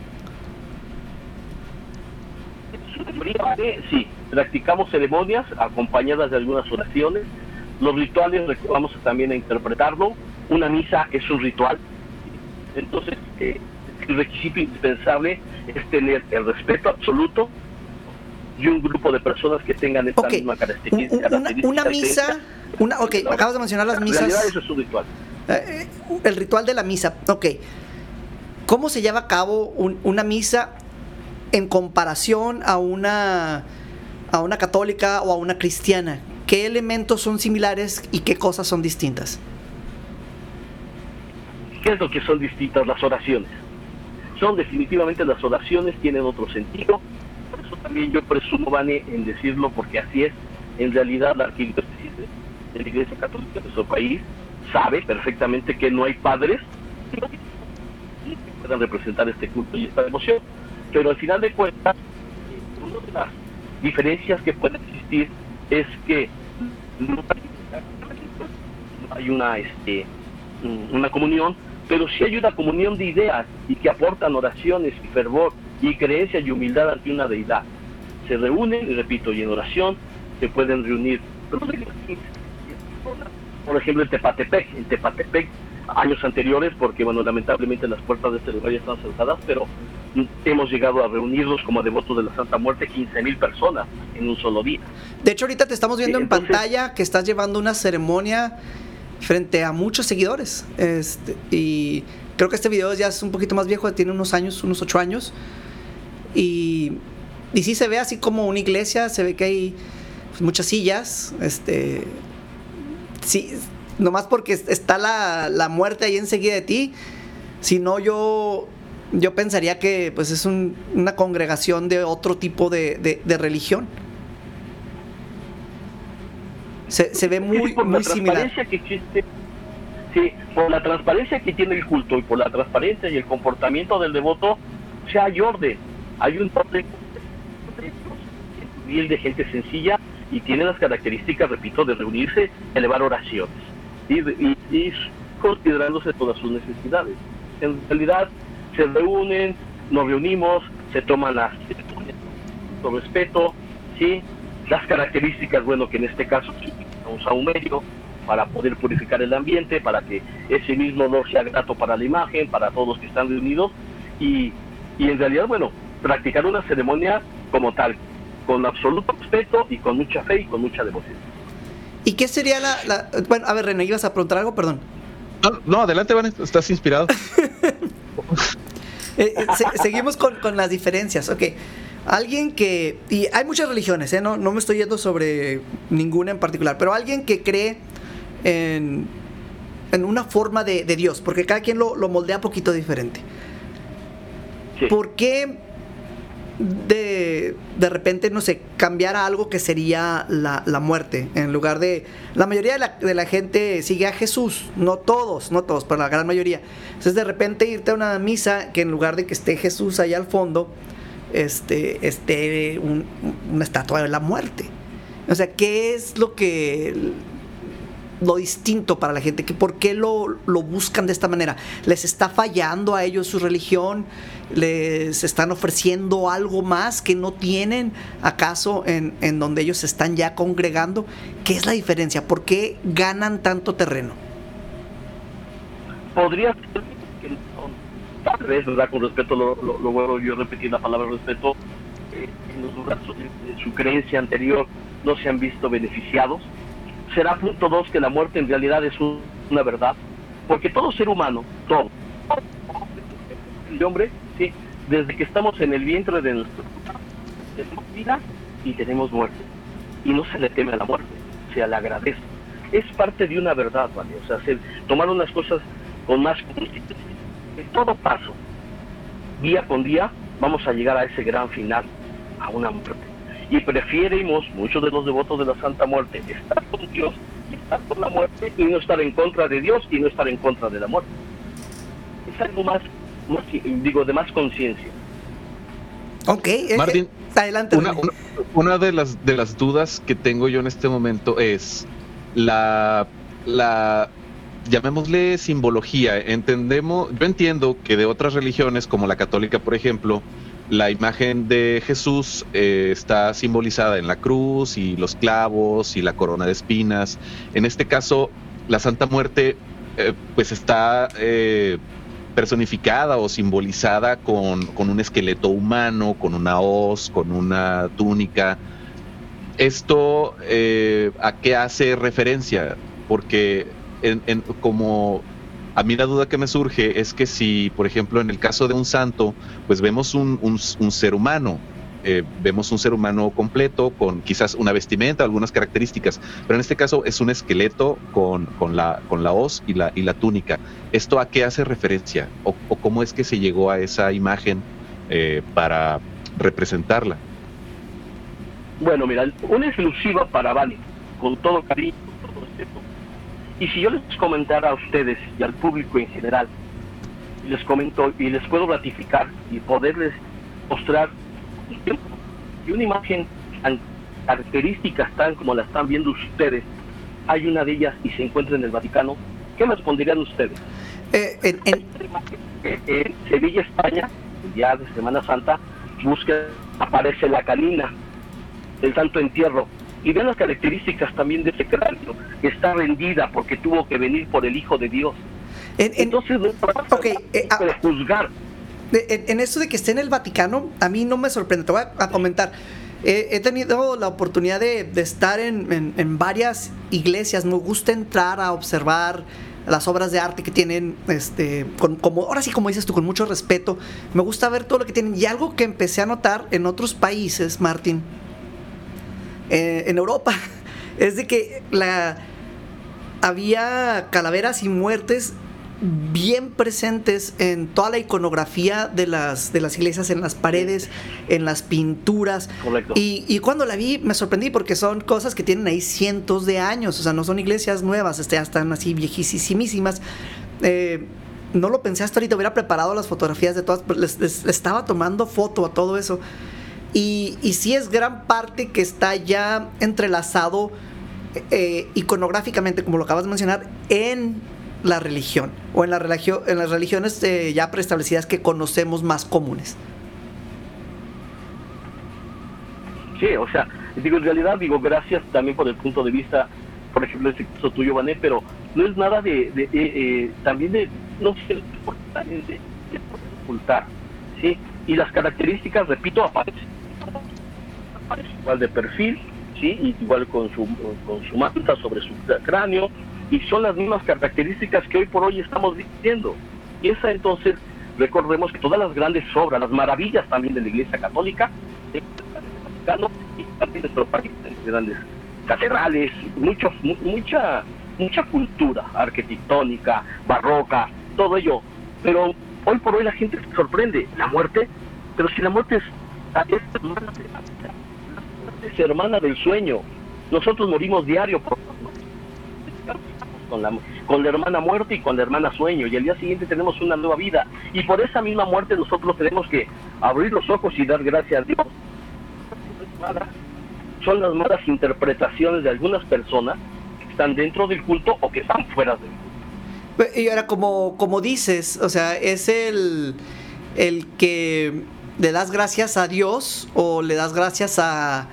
Sí, practicamos ceremonias acompañadas de algunas oraciones. Los rituales, vamos también a interpretarlo. Una misa es un ritual. Entonces, eh, el requisito indispensable es tener el respeto absoluto y un grupo de personas que tengan esta Ok, misma característica. un- una, una misa, una, ok, acabas de mencionar las misas, eso es un ritual. eh, el ritual de la misa, ok. ¿Cómo se lleva a cabo un- una misa en comparación a una, a una católica o a una cristiana? ¿Qué elementos son similares y qué cosas son distintas? ¿Qué es lo que son distintas las oraciones? Son definitivamente las oraciones, tienen otro sentido. Eso también yo presumo, Vane, en decirlo, porque así es. En realidad, la arquidiócesis de la Iglesia Católica de nuestro país sabe perfectamente que no hay padres que puedan representar este culto y esta devoción. Pero al final de cuentas, una de las diferencias que puede existir es que no hay, una, este, una comunión, pero sí hay una comunión de ideas y que aportan oraciones y fervor y creencia y humildad ante una deidad. Se reúnen, y repito, y en oración se pueden reunir. pero no hay las 15 personas. Por ejemplo, en Tepatepec, en Tepatepec, años anteriores, porque bueno, lamentablemente las puertas de este lugar ya están cerradas, pero hemos llegado a reunirnos como devotos de la Santa Muerte 15 mil personas en un solo día. De hecho, ahorita te estamos viendo en pantalla que estás llevando una ceremonia frente a muchos seguidores. Este, y creo que este video ya es un poquito más viejo, tiene unos años, unos ocho años. Y, y sí se ve así como una iglesia, se ve que hay muchas sillas. Este, sí, nomás porque es- está la, la muerte ahí enseguida de ti. Si no, yo, yo pensaría que pues es un- una congregación de otro tipo de, de- de religión. Se, se ve Sí, muy, por muy la similar. transparencia que existe, sí, por la transparencia que tiene el culto y por la transparencia y el comportamiento del devoto, sea, hay orden, hay un orden bien de gente sencilla y tiene las características, repito, de reunirse, elevar oraciones y, y- considerándose todas sus necesidades. En realidad se reúnen, nos reunimos, se toman las con respeto, ¿sí? las características, bueno, que en este caso sí, un saumerio para poder purificar el ambiente, para que ese mismo olor sea grato para la imagen, para todos los que están reunidos, y, y en realidad, bueno, practicar una ceremonia como tal, con absoluto respeto y con mucha fe y con mucha devoción. ¿Y qué sería la, la- Bueno, a ver, René, ¿ibas a preguntar algo? Perdón. No, no, adelante, Van, estás inspirado. Eh, eh, se- seguimos con, con las diferencias. Ok. Alguien que. Y hay muchas religiones, ¿eh? no, no me estoy yendo sobre ninguna en particular. Pero alguien que cree en. en una forma de, de Dios, porque cada quien lo, lo moldea un poquito diferente. Sí. ¿Por qué de, de repente, no sé, cambiar a algo que sería la, la muerte? En lugar de... La mayoría de la, de la gente sigue a Jesús, no todos, no todos, pero la gran mayoría. Entonces de repente irte a una misa que en lugar de que esté Jesús allá al fondo, este, esté un- una estatua de la muerte. O sea, ¿qué es lo que lo distinto para la gente? ¿Por qué lo, lo buscan de esta manera? ¿Les está fallando a ellos su religión? ¿Les están ofreciendo algo más que no tienen acaso en, en donde ellos están ya congregando? ¿Qué es la diferencia? ¿Por qué ganan tanto terreno? podría ser que tal vez, ¿verdad? Con respeto, lo, lo, lo vuelvo yo a repetir la palabra respeto, eh, en los brazos su creencia anterior no se han visto beneficiados. Será punto dos que la muerte en realidad es un- una verdad, porque todo ser humano, todo, el hombre, desde que estamos en el vientre de nuestro tenemos vida y tenemos muerte. Y no se le teme a la muerte, se le agradece. Es parte de una verdad, ¿vale? O sea, se- tomar unas cosas con más. En todo paso, día con día, vamos a llegar a ese gran final, a una muerte. Y preferimos, muchos de los devotos de la Santa Muerte, estar con Dios y estar con la muerte y no estar en contra de Dios y no estar en contra de la muerte. Es algo más, más, digo, de más conciencia. Ok, eh, Martín, eh, adelante. Una, René. una- una de las de las dudas que tengo yo en este momento es la la llamémosle simbología. Entendemos, yo entiendo que de otras religiones como la católica, por ejemplo, la imagen de Jesús eh, está simbolizada en la cruz y los clavos y la corona de espinas. En este caso, la Santa Muerte eh, pues está eh, personificada o simbolizada con, con un esqueleto humano, con una hoz, con una túnica. ¿Esto eh, a qué hace referencia? Porque en- en- como a mí la duda que me surge es que si, por ejemplo, en el caso de un santo, pues vemos un, un- un ser humano, eh, vemos un ser humano completo con quizás una vestimenta, algunas características, pero en este caso es un esqueleto con, con la, con la hoz y la, y la túnica. ¿Esto a qué hace referencia? ¿O, o cómo es que se llegó a esa imagen eh, para representarla? Bueno, mira, una exclusiva para Bani, con todo cariño, todo respeto. Y si yo les comentara a ustedes y al público en general, les comento y les puedo ratificar y poderles mostrar y una imagen tan características tan como la están viendo ustedes, hay una de ellas y se encuentra en el Vaticano, ¿qué me responderían ustedes? Eh, en- en- en Sevilla, España, el día de Semana Santa, busca, aparece la canina, el santo entierro. Y ven las características también de ese cráneo, que está rendida porque tuvo que venir por el Hijo de Dios. en- en- Entonces, no Ok, eh, ah. juzgar. En, esto de que esté en el Vaticano, a mí no me sorprende. Te voy a, comentar. He tenido la oportunidad de, de estar en, en- en varias iglesias. Me gusta entrar a observar las obras de arte que tienen, este, con, como, ahora sí, como dices tú, con mucho respeto. Me gusta ver todo lo que tienen. Y algo que empecé a notar en otros países, Martín, eh, en Europa, es de que la, había calaveras y muertes bien presentes en toda la iconografía de las, de las iglesias, en las paredes, en las pinturas. Correcto. Y, y cuando la vi me sorprendí porque son cosas que tienen ahí cientos de años, o sea, no son iglesias nuevas, este, ya están así viejísimas. Eh, no lo pensé hasta ahorita, hubiera preparado las fotografías de todas, pero les, les- les estaba tomando foto a todo eso. Y, y sí es gran parte que está ya entrelazado eh, iconográficamente, como lo acabas de mencionar, en la religión o en, la religio- en las religiones eh, ya preestablecidas que conocemos más comunes. Sí, o sea, digo, en realidad, digo, gracias también por el punto de vista, por ejemplo, ese caso tuyo, Vané, pero no es nada de, eh, eh, también de, no sé, ocultar, ¿sí? Y las características, repito, aparecen. Aparece igual de perfil, ¿sí? Igual con su, con su manta sobre su cráneo, y son las mismas características que hoy por hoy estamos viendo. Y esa entonces, recordemos que todas las grandes obras, las maravillas también de la Iglesia Católica. Vaticano y también nuestro país, grandes catedrales, muchos, mu- mucha mucha cultura arquitectónica, barroca, todo ello. Pero hoy por hoy la gente se sorprende. La muerte, pero si la muerte es, es hermana, es hermana del sueño. Nosotros morimos diario con la, con la hermana muerte y con la hermana sueño. Y al día siguiente tenemos una nueva vida. Y por esa misma muerte nosotros tenemos que abrir los ojos y dar gracias a Dios. Son las malas interpretaciones de algunas personas que están dentro del culto o que están fuera del culto. Y ahora, como, como dices, o sea, es el, el que le das gracias a Dios o le das gracias a,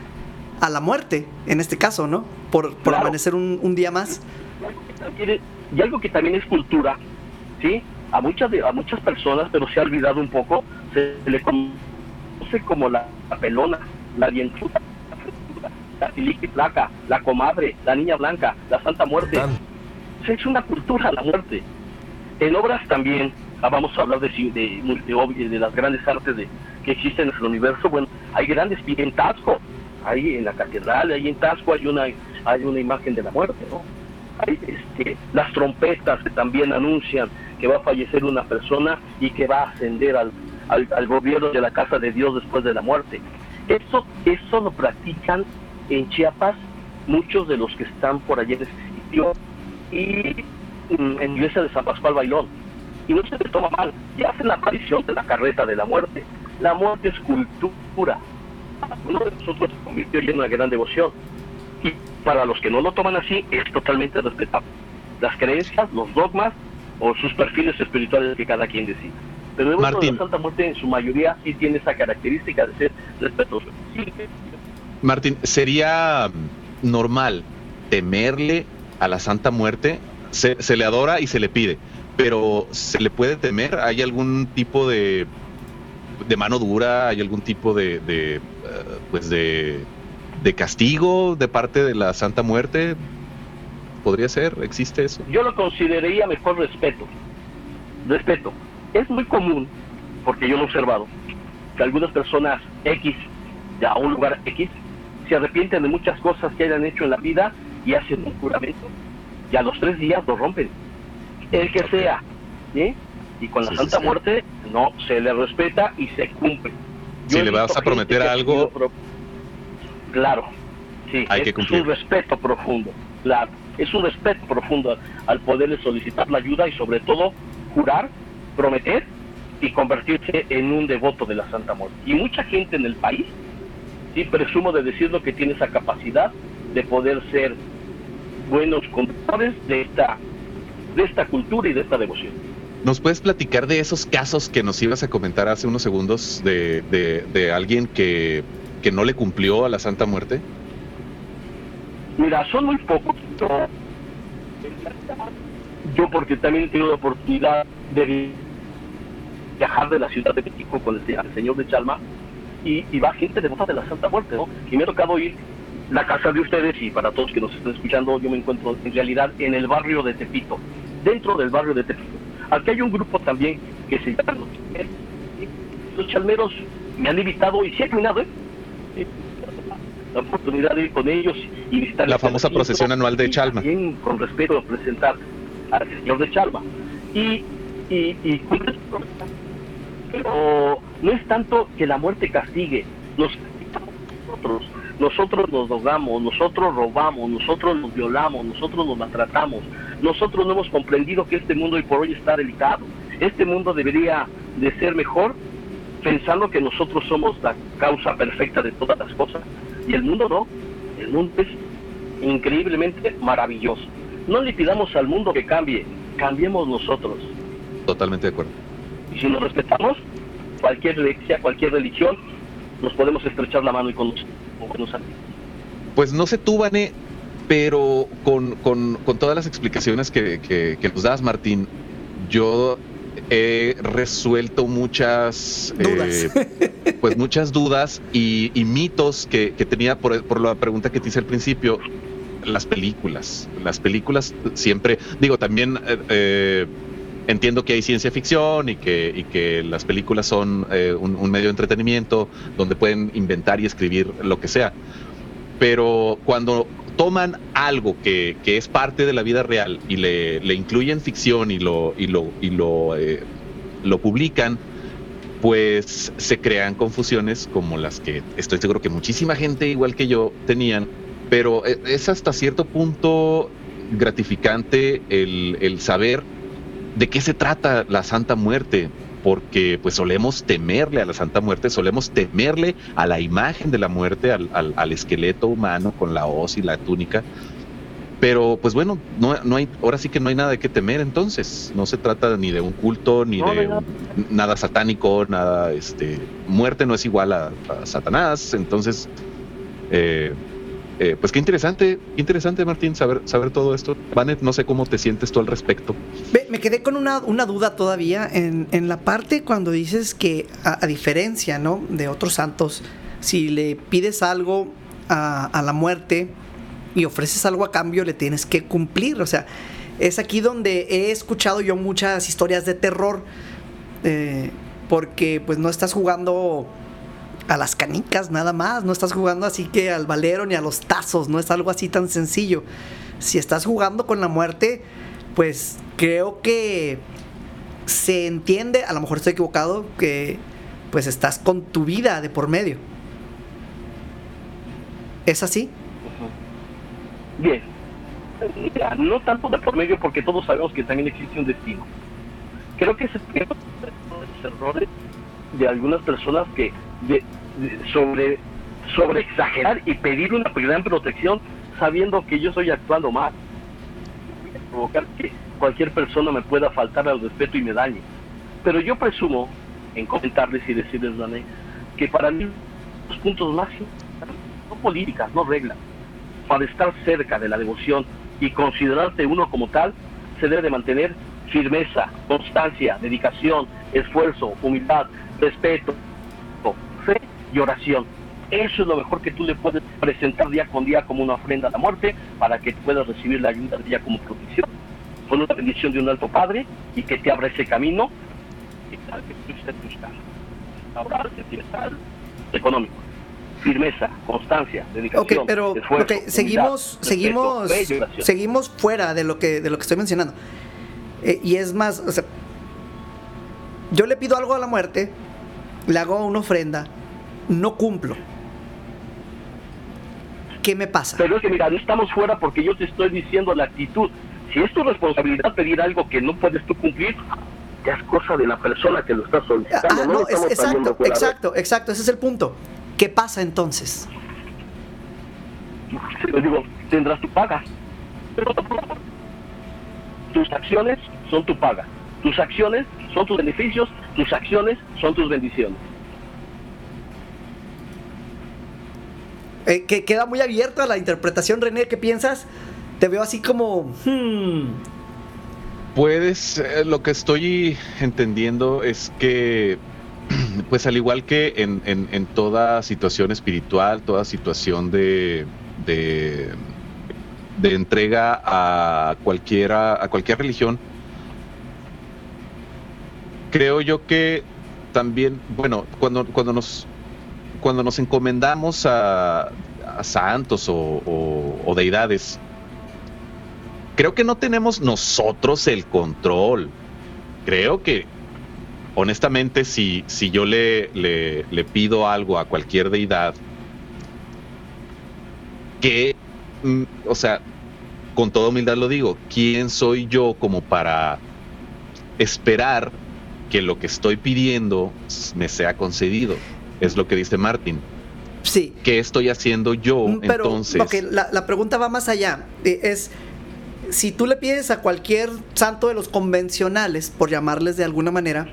a la muerte, en este caso, ¿no? Por, por Claro. amanecer un, un día más. Y algo que también es cultura, ¿sí? A muchas, a muchas personas, pero se ha olvidado un poco, se le conoce como la, la pelona, la dientuda, la filiquiplaca, la comadre, la niña blanca, la santa muerte. Sea, es una cultura la muerte. En obras también, ah, vamos a hablar de, de, de, de las grandes artes de, que existen en el universo, bueno, hay grandes, en Tasco, ahí en la catedral, ahí en Tasco hay una, hay una imagen de la muerte, ¿no? Este, las trompetas también anuncian que va a fallecer una persona y que va a ascender al, al, gobierno de la casa de Dios después de la muerte. Eso, eso lo practican en Chiapas muchos de los que están por allá en ese sitio y mm, en iglesia de San Pascual Bailón. Y no se les toma mal, y hacen la aparición de la carreta de la muerte. La muerte es cultura. Uno de nosotros se convirtió en una gran devoción. Y para los que no lo toman así, es totalmente respetable. Las creencias, los dogmas o sus perfiles espirituales que cada quien decide. Pero el de Martín. la Santa Muerte en su mayoría sí tiene esa característica de ser respetuoso. Martín, ¿sería normal temerle a la Santa Muerte? Se, se le adora y se le pide, pero ¿se le puede temer? ¿Hay algún tipo de, de mano dura? ¿Hay algún tipo de, de, eh, pues de, de castigo de parte de la Santa Muerte? ¿Podría ser? ¿Existe eso? yo lo consideraría mejor respeto. Respeto. Es muy común, porque yo lo he observado, que algunas personas X, de a un lugar X, se arrepienten de muchas cosas que hayan hecho en la vida y hacen un juramento. Y a los tres días lo rompen. El que sea. Y con la Sí, Santa sí. Muerte, no, se le respeta y se cumple. Si le vas a prometer algo- Claro, sí, Hay es, que cumplir. un respeto profundo, claro, es un respeto profundo al poderle solicitar la ayuda y sobre todo jurar, prometer y convertirse en un devoto de la Santa Muerte. Y mucha gente en el país, sí, presumo de decirlo que tiene esa capacidad de poder ser buenos conductores de esta, de esta cultura y de esta devoción. ¿Nos puedes platicar de esos casos que nos ibas a comentar hace unos segundos de, de- de alguien que, que no le cumplió a la Santa Muerte? Mira, son muy pocos. Yo, porque también he tenido la oportunidad de viajar de la Ciudad de México con el, señor de Chalma y, va gente de de la Santa Muerte, ¿no? Y me ha tocado ir la casa de ustedes y para todos que nos estén escuchando, yo me encuentro en realidad en el barrio de Tepito, dentro del barrio de Tepito. Aquí hay un grupo también que se llama Los Chalmeros. Los Chalmeros me han invitado y sí he caminado, ¿eh? La oportunidad de ir con ellos y visitar La famosa procesión anual de Chalma. Con respeto presentar al señor de Chalma. Y, y, y pero no es tanto que la muerte castigue, nos nosotros. Nosotros nos drogamos, nosotros robamos, nosotros nos violamos, nosotros nos maltratamos. Nosotros no hemos comprendido que este mundo hoy por hoy está delicado. Este mundo debería de ser mejor pensando que nosotros somos la causa perfecta de todas las cosas. Y el mundo no. El mundo es increíblemente maravilloso. No le pidamos al mundo que cambie, cambiemos nosotros. Totalmente de acuerdo. Y si nos respetamos, cualquier iglesia, cualquier religión, nos podemos estrechar la mano y amigos. Pues no sé tú, Vane, pero con, con- con todas las explicaciones que, que- que nos das, Martín, yo he resuelto muchas Dudas. eh, pues muchas dudas y, y mitos que, que tenía por, por la pregunta que te hice al principio. Las películas. Las películas siempre, digo, también eh, eh, entiendo que hay ciencia ficción y que, y que las películas son eh, un, un medio de entretenimiento donde pueden inventar y escribir lo que sea. Pero cuando toman algo que, que es parte de la vida real y le, le incluyen ficción y lo, y lo, y lo, eh, lo publican, pues se crean confusiones como las que estoy seguro que muchísima gente, igual que yo, tenían, pero e- es hasta cierto punto gratificante el, el saber de qué se trata la Santa Muerte, porque pues solemos temerle a la Santa Muerte, solemos temerle a la imagen de la muerte, al, al- al esqueleto humano con la hoz y la túnica. Pero pues bueno, no, no hay, ahora sí que no hay nada de qué temer entonces. No se trata ni de un culto, ni No, de un- nada satánico, nada, este, muerte no es igual a, a Satanás. Entonces, eh, eh, pues qué interesante, qué interesante Martín, saber, saber todo esto. Vanet, no sé cómo te sientes tú al respecto. Me quedé con una, una duda todavía en, en la parte cuando dices que, a, a diferencia ¿no? de otros santos, si le pides algo a, a la muerte y ofreces algo a cambio, le tienes que cumplir. O sea, es aquí donde he escuchado yo muchas historias de terror, eh, porque pues no estás jugando a las canicas nada más, no estás jugando así que al valero ni a los tazos, no es algo así tan sencillo. Si estás jugando con la muerte, pues creo que se entiende, a lo mejor estoy equivocado, que pues estás con tu vida de por medio. ¿Es así? Bien. Mira, no tanto de por medio porque todos sabemos que también existe un destino. Creo que los errores de algunas personas que de- sobre, sobre exagerar y pedir una gran protección sabiendo que yo estoy actuando mal. Provocar que cualquier persona me pueda faltar al respeto y me dañe. Pero yo presumo en comentarles y decirles, Dani, que para mí los puntos máximos no políticas, no reglas para estar cerca de la devoción y considerarte uno como tal, se debe de mantener firmeza, constancia, dedicación, esfuerzo, humildad, respeto, fe y oración. Eso es lo mejor que tú le puedes presentar día con día como una ofrenda a la muerte para que puedas recibir la ayuda de ella como protección. Con una bendición de un alto Padre y que te abra ese camino y tal que tú estés buscando. Ahora, económico firmeza, constancia, dedicación, pero esfuerzo, ok, humildad, seguimos, respeto, seguimos, oración. seguimos fuera de lo que, de lo que estoy mencionando. Eh, y es más, o sea, yo le pido algo a la muerte, le hago una ofrenda, no cumplo. ¿Qué me pasa? Pero es que mira, no estamos fuera porque yo te estoy diciendo la actitud. Si es tu responsabilidad pedir algo que no puedes tú cumplir, ya es cosa de la persona que lo está Ah, solicitando. no, no, es- exacto, exacto, exacto, ese es el punto. ¿Qué pasa entonces? Yo digo, tendrás tu paga. Pero tus acciones son tu paga. Tus acciones son tus beneficios, tus acciones son tus bendiciones. Eh, que queda muy abierto a la interpretación, René, ¿qué piensas? Te veo así como... hmm, Puedes, eh, lo que estoy entendiendo es que, pues al igual que en, en- en toda situación espiritual, toda situación de, de, de entrega a cualquiera, a cualquier religión, creo yo que también, bueno, cuando, cuando nos cuando nos encomendamos a, santos o, o- o deidades, creo que no tenemos nosotros el control. Creo que, honestamente, si, si yo le, le, le pido algo a cualquier deidad, que, mm, o sea, con toda humildad lo digo, ¿quién soy yo como para esperar que lo que estoy pidiendo me sea concedido? Es lo que dice Martín. sí. ¿Qué estoy haciendo yo Mm, Pero entonces? ok, la, la pregunta va más allá. Eh, Es, si tú le pides a cualquier santo de los convencionales, por llamarles de alguna manera,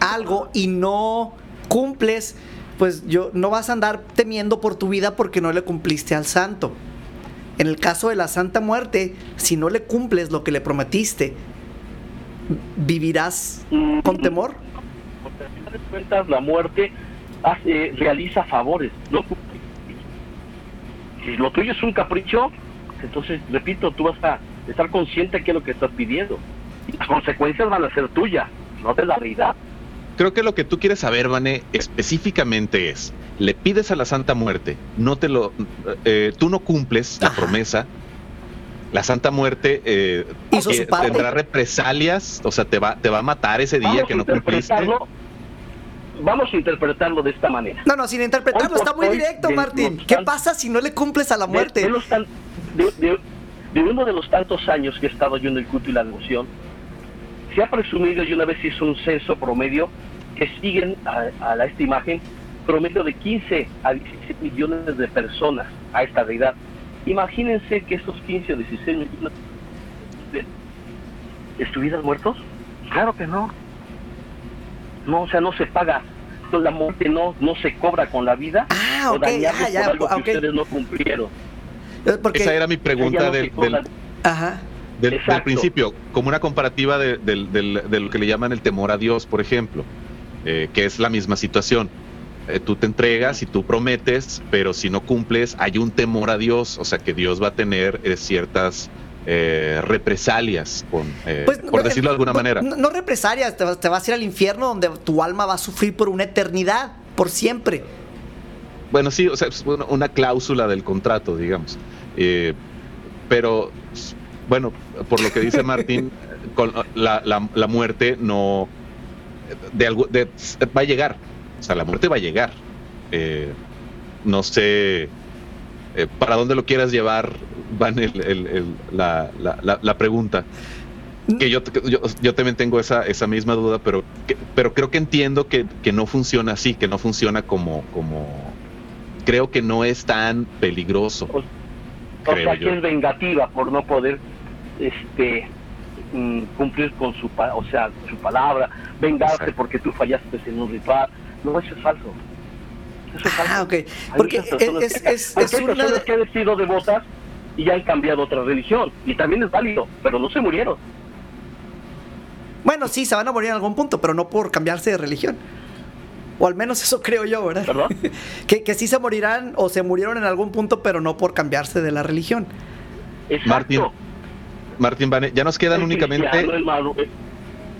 algo y no cumples, pues yo no vas a andar temiendo por tu vida porque no le cumpliste al santo. En el caso de la Santa Muerte, si no le cumples lo que le prometiste, ¿vivirás con temor? Porque al final de cuentas la muerte hace, realiza favores. No, si lo tuyo es un capricho, entonces, repito, tú vas a estar consciente de qué es lo que estás pidiendo. Y las consecuencias van a ser tuyas, no de la realidad. creo que lo que tú quieres saber, Vane, específicamente es, le pides a la Santa Muerte, no te lo, eh, tú no cumples la Ajá. promesa, la Santa Muerte eh, Hizo que su parte. tendrá represalias, o sea, te va, te va a matar ese día Vamos que no cumpliste. interpretarlo. Vamos a interpretarlo de esta manera. No, no, sin interpretarlo, está muy directo, Martín. ¿Qué pasa si no le cumples a la muerte? De, los tan- de- de- de uno de los tantos años que he estado yo en el culto y la devoción, se ha presumido, y una vez hizo un censo promedio, que siguen a, a la- esta imagen promedio de 15 a 16 millones de personas a esta deidad. Imagínense que estos 15 o 16 millones de- estuvieran muertos. Claro que no. No, o sea, no se paga. La muerte no, no se cobra con la vida. Ah, o ok, dañarlos ah, ya, por algo que ustedes no cumplieron. Eh, Porque, Esa era mi pregunta no del, se cobra. del- Ajá. del- del Exacto. principio, como una comparativa de, del- del- de lo que le llaman el temor a Dios, por ejemplo, eh, que es la misma situación. Eh, tú te entregas y tú prometes, pero si no cumples, hay un temor a Dios, o sea que Dios va a tener eh, ciertas eh, represalias, con, eh, Pues, por decirlo de alguna no- manera. No, no represalias, te, vas- te vas a ir al infierno donde tu alma va a sufrir por una eternidad, por siempre. Bueno, sí, o sea, es una, cláusula del contrato, digamos. Eh, pero, bueno, por lo que dice Martín, con la, la- la muerte no. De algo, de- va a llegar. O sea, la muerte va a llegar. Eh, no sé eh, para dónde lo quieras llevar, Van, el- el- el- la, la- la- la pregunta. Que yo, yo, yo también tengo esa, esa misma duda, pero, que- pero creo que entiendo que, que no funciona así, que no funciona como, como. Creo que no es tan peligroso. O creo sea, yo. que es vengativa por no poder este mm, cumplir con su o sea, su palabra, vengarse Exacto. porque tú fallaste en un ritual. No, eso es falso. Eso es falso. Ah, ok. Porque es, que- es, hay una personas de- que han sido devotas y ya han cambiado otra religión. Y también es válido, pero no se murieron. Bueno, sí, se van a morir en algún punto, pero no por cambiarse de religión. O al menos eso creo yo, ¿verdad? ¿Perdón? que, que sí se morirán o se murieron en algún punto, pero no por cambiarse de la religión. Exacto. Martín, Martín ya nos quedan El únicamente eh,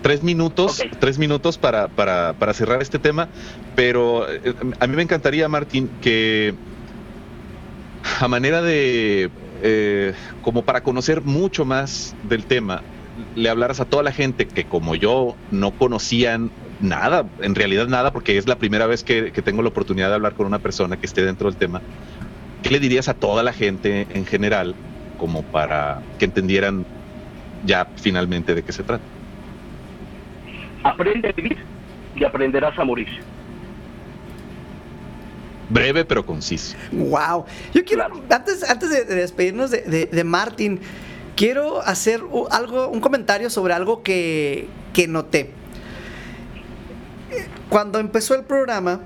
tres minutos, tres minutos para, para, para cerrar este tema, pero eh, a mí me encantaría, Martín, que a manera de, eh, como para conocer mucho más del tema, le hablaras a toda la gente que como yo no conocían nada, en realidad nada, porque es la primera vez que, que tengo la oportunidad de hablar con una persona que esté dentro del tema. ¿Qué le dirías a toda la gente en general como para que entendieran ya finalmente de qué se trata? Aprende a vivir y aprenderás a morir. Breve pero conciso. Wow. Yo quiero, Claro. antes, antes de, de despedirnos de, de- de Martín, quiero hacer algo, un comentario sobre algo que, que noté. Cuando empezó el programa,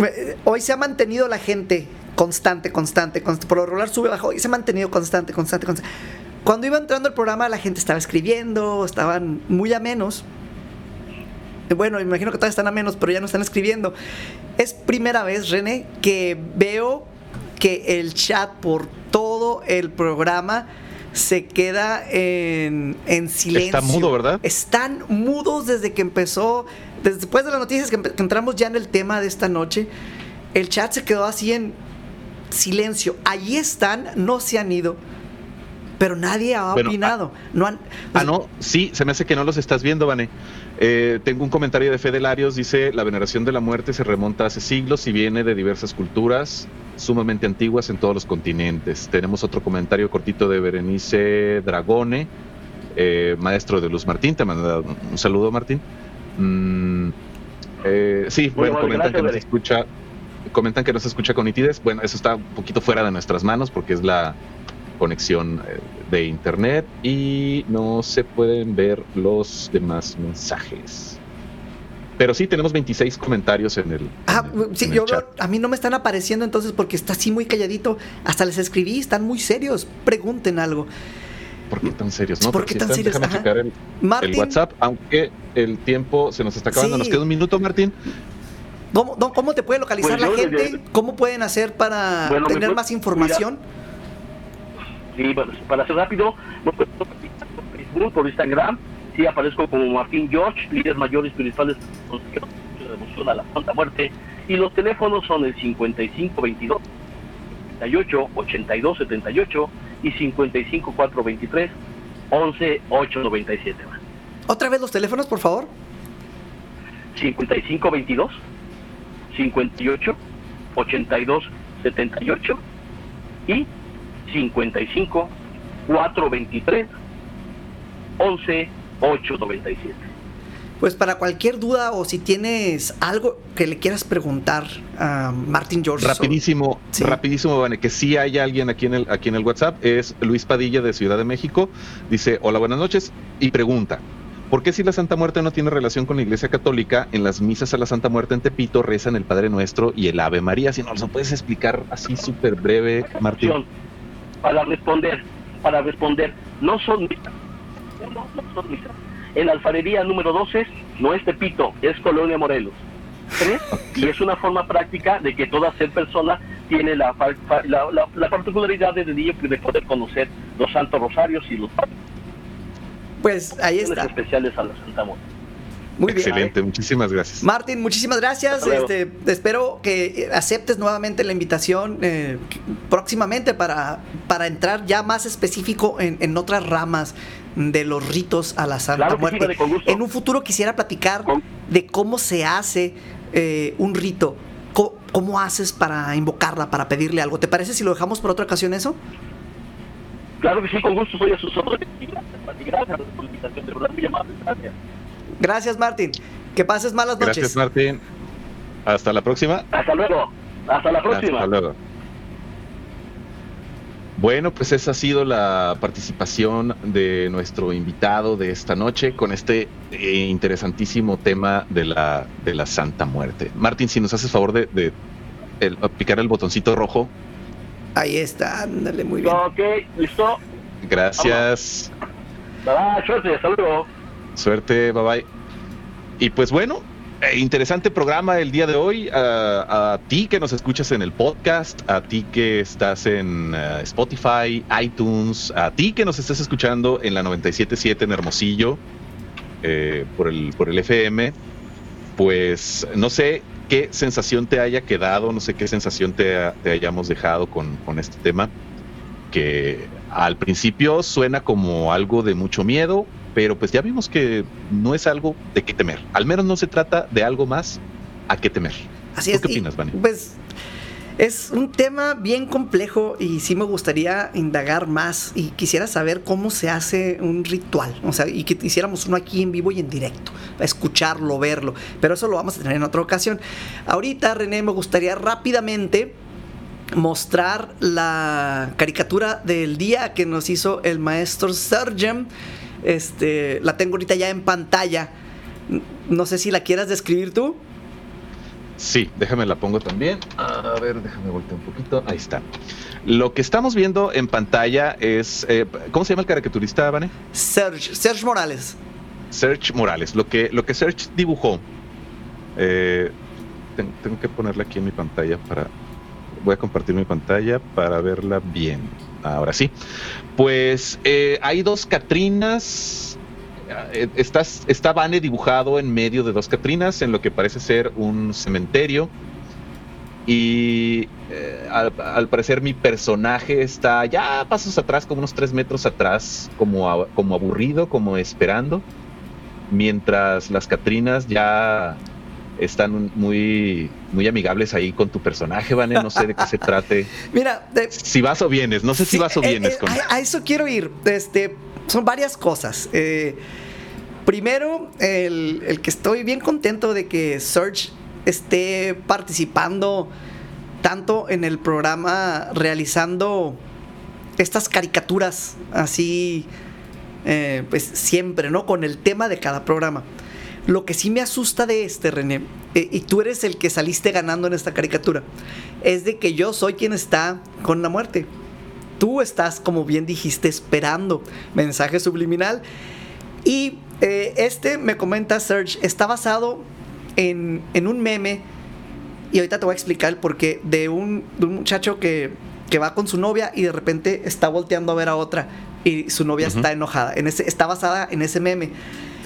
eh, hoy se ha mantenido la gente constante, constante, constante. Por lo regular sube bajo, y se ha mantenido constante, constante, constante. Cuando iba entrando el programa, la gente estaba escribiendo, estaban muy amenos. Eh, Bueno, me imagino que todavía están a menos, pero ya no están escribiendo. Es primera vez, René, que veo que el chat por todo el programa se queda en, en silencio. Está mudo, ¿verdad? Están mudos desde que empezó, después de las noticias que, entramos ya en el tema de esta noche, el chat se quedó así en silencio. Allí están, no se han ido, pero nadie ha Bueno, opinado. no han, Ah, no, sí, se me hace que no los estás viendo, Vane. Eh, tengo un comentario de Fede Larios, dice, la veneración de la muerte se remonta hace siglos y viene de diversas culturas sumamente antiguas en todos los continentes. Tenemos otro comentario cortito de Berenice Dragone, eh, maestro de Luz Martín, te manda un saludo, Martín. Mm, eh, sí, bueno, bueno, comentan gracias, que nos escucha, comentan que nos escucha con nitidez. Bueno, eso está un poquito fuera de nuestras manos porque es la conexión eh, de internet y no se pueden ver los demás mensajes. Pero sí, tenemos 26 comentarios en el, Ah, en el- sí, en el yo chat. a mí no me están apareciendo entonces porque está así muy calladito. Hasta les escribí, están muy serios. Pregunten algo. ¿Por qué tan serios? No, ¿Por Pero qué tan están- serios? Déjame Ajá. checar el, WhatsApp, aunque el tiempo se nos está acabando. Sí. Nos queda un minuto, Martín. ¿cómo, no, cómo te puede localizar Pues la gente? desde- ¿Cómo pueden hacer para Bueno, tener más información? Sí, bueno, para ser rápido, pueden contactar por Facebook, por Instagram, sí aparezco como Martín George, líder mayor espiritual de devoción a la Santa Muerte. Y los teléfonos son el 5522 78 82 78 y 55 423 11 897. Otra vez los teléfonos, por favor. 55 22 58 82 78 y 55 423 11 897. Pues para cualquier duda o si tienes algo que le quieras preguntar a Martin George. Rapidísimo, Sí. rapidísimo, Vane, que sí hay alguien aquí en el aquí en el WhatsApp, es Luis Padilla de Ciudad de México. Dice, hola, buenas noches, y pregunta, ¿por qué si la Santa Muerte no tiene relación con la Iglesia Católica, en las misas a la Santa Muerte en Tepito rezan el Padre Nuestro y el Ave María? Si nos lo puedes explicar así súper breve, Martín. Para responder, para responder, no son misas. No, no son misas. En la alfarería número 12 no es Tepito, es Colonia Morelos. Tres, y es una forma práctica de que toda ser persona tiene la, fa- fa- la, la- la particularidad de, poder conocer los santos rosarios y los Pues ahí está. especiales a la Santa Muerte. Muy bien. Excelente, muchísimas gracias. Martín, muchísimas gracias. Este, espero que aceptes nuevamente la invitación eh, próximamente para, para entrar ya más específico en, en otras ramas de los ritos a la Santa Claro que sí, Muerte. vale. En un futuro quisiera platicar Con- de cómo se hace eh, un rito. Co- ¿Cómo haces para invocarla, para pedirle algo? ¿Te parece si lo dejamos para otra ocasión eso? Claro que sí, con gusto soy a sus órdenes. Y gracias, gracias por la invitación, de verdad muy amable. Gracias. Gracias, Martín. Que pases malas noches. Gracias, Martín. Hasta la próxima. Hasta luego. Hasta la próxima. Hasta luego. Bueno, pues esa ha sido la participación de nuestro invitado de esta noche con este eh, interesantísimo tema de la, de la Santa Muerte. Martín, si nos haces favor de, de el- picar el botoncito rojo. Ahí está, ándale, muy bien. Ok, listo. Gracias. Bye, bye, suerte, hasta luego. Suerte, bye bye. Y pues bueno, eh, interesante programa el día de hoy. A, ti que nos escuchas en el podcast, a ti que estás en eh, Spotify, iTunes, a ti que nos estás escuchando en la 977 en Hermosillo, eh, por, el, por el FM, pues no sé qué sensación te haya quedado, no sé qué sensación te, te hayamos dejado con, con este tema, que al principio suena como algo de mucho miedo, pero pues ya vimos que no es algo de qué temer. Al menos no se trata de algo más a qué temer. Así ¿Tú es. qué opinas, Vani? Pues es un tema bien complejo y sí me gustaría indagar más y quisiera saber cómo se hace un ritual, o sea, y que hiciéramos uno aquí en vivo y en directo, escucharlo, verlo, pero eso lo vamos a tener en otra ocasión. Ahorita, René, me gustaría rápidamente mostrar la caricatura del día que nos hizo el maestro Sergem. Este, la tengo ahorita ya en pantalla. No sé si la quieras describir tú. Sí, déjame la pongo también. A ver, déjame voltear un poquito. Ahí está. Lo que estamos viendo en pantalla es. eh, ¿Cómo se llama el caricaturista, Vane? Serge, Serge Morales. Serge Morales. Lo que, lo que Serge dibujó. eh, ten- tengo que ponerla aquí en mi pantalla para. Voy a compartir mi pantalla para verla bien. Ahora sí. Pues eh, hay dos Catrinas. Eh, Estás, está Vane dibujado en medio de dos Catrinas en lo que parece ser un cementerio. Y eh, al, parecer mi personaje está ya pasos atrás, como unos tres metros atrás, como, como aburrido, como esperando. Mientras las Catrinas ya están muy, muy amigables ahí con tu personaje, Vane. No sé de qué se trate. Mira, de- Si vas o vienes, no sé si vas o eh, vienes eh, con. a, a eso quiero ir. Este, son varias cosas. Eh, primero, el, el que estoy bien contento de que Serge esté participando tanto en el programa realizando estas caricaturas así, pues siempre, ¿no? Con el tema de cada programa. Lo que sí me asusta de este, René, eh, y tú eres el que saliste ganando en esta caricatura, es de que yo soy quien está con la muerte. Tú estás, como bien dijiste, esperando mensaje subliminal. Y eh, este, me comenta Serge, está basado en, en un meme. Y ahorita te voy a explicar el porqué. De un, de un muchacho que, que va con su novia y de repente está volteando a ver a otra. Y su novia está enojada. En ese, está basada en ese meme.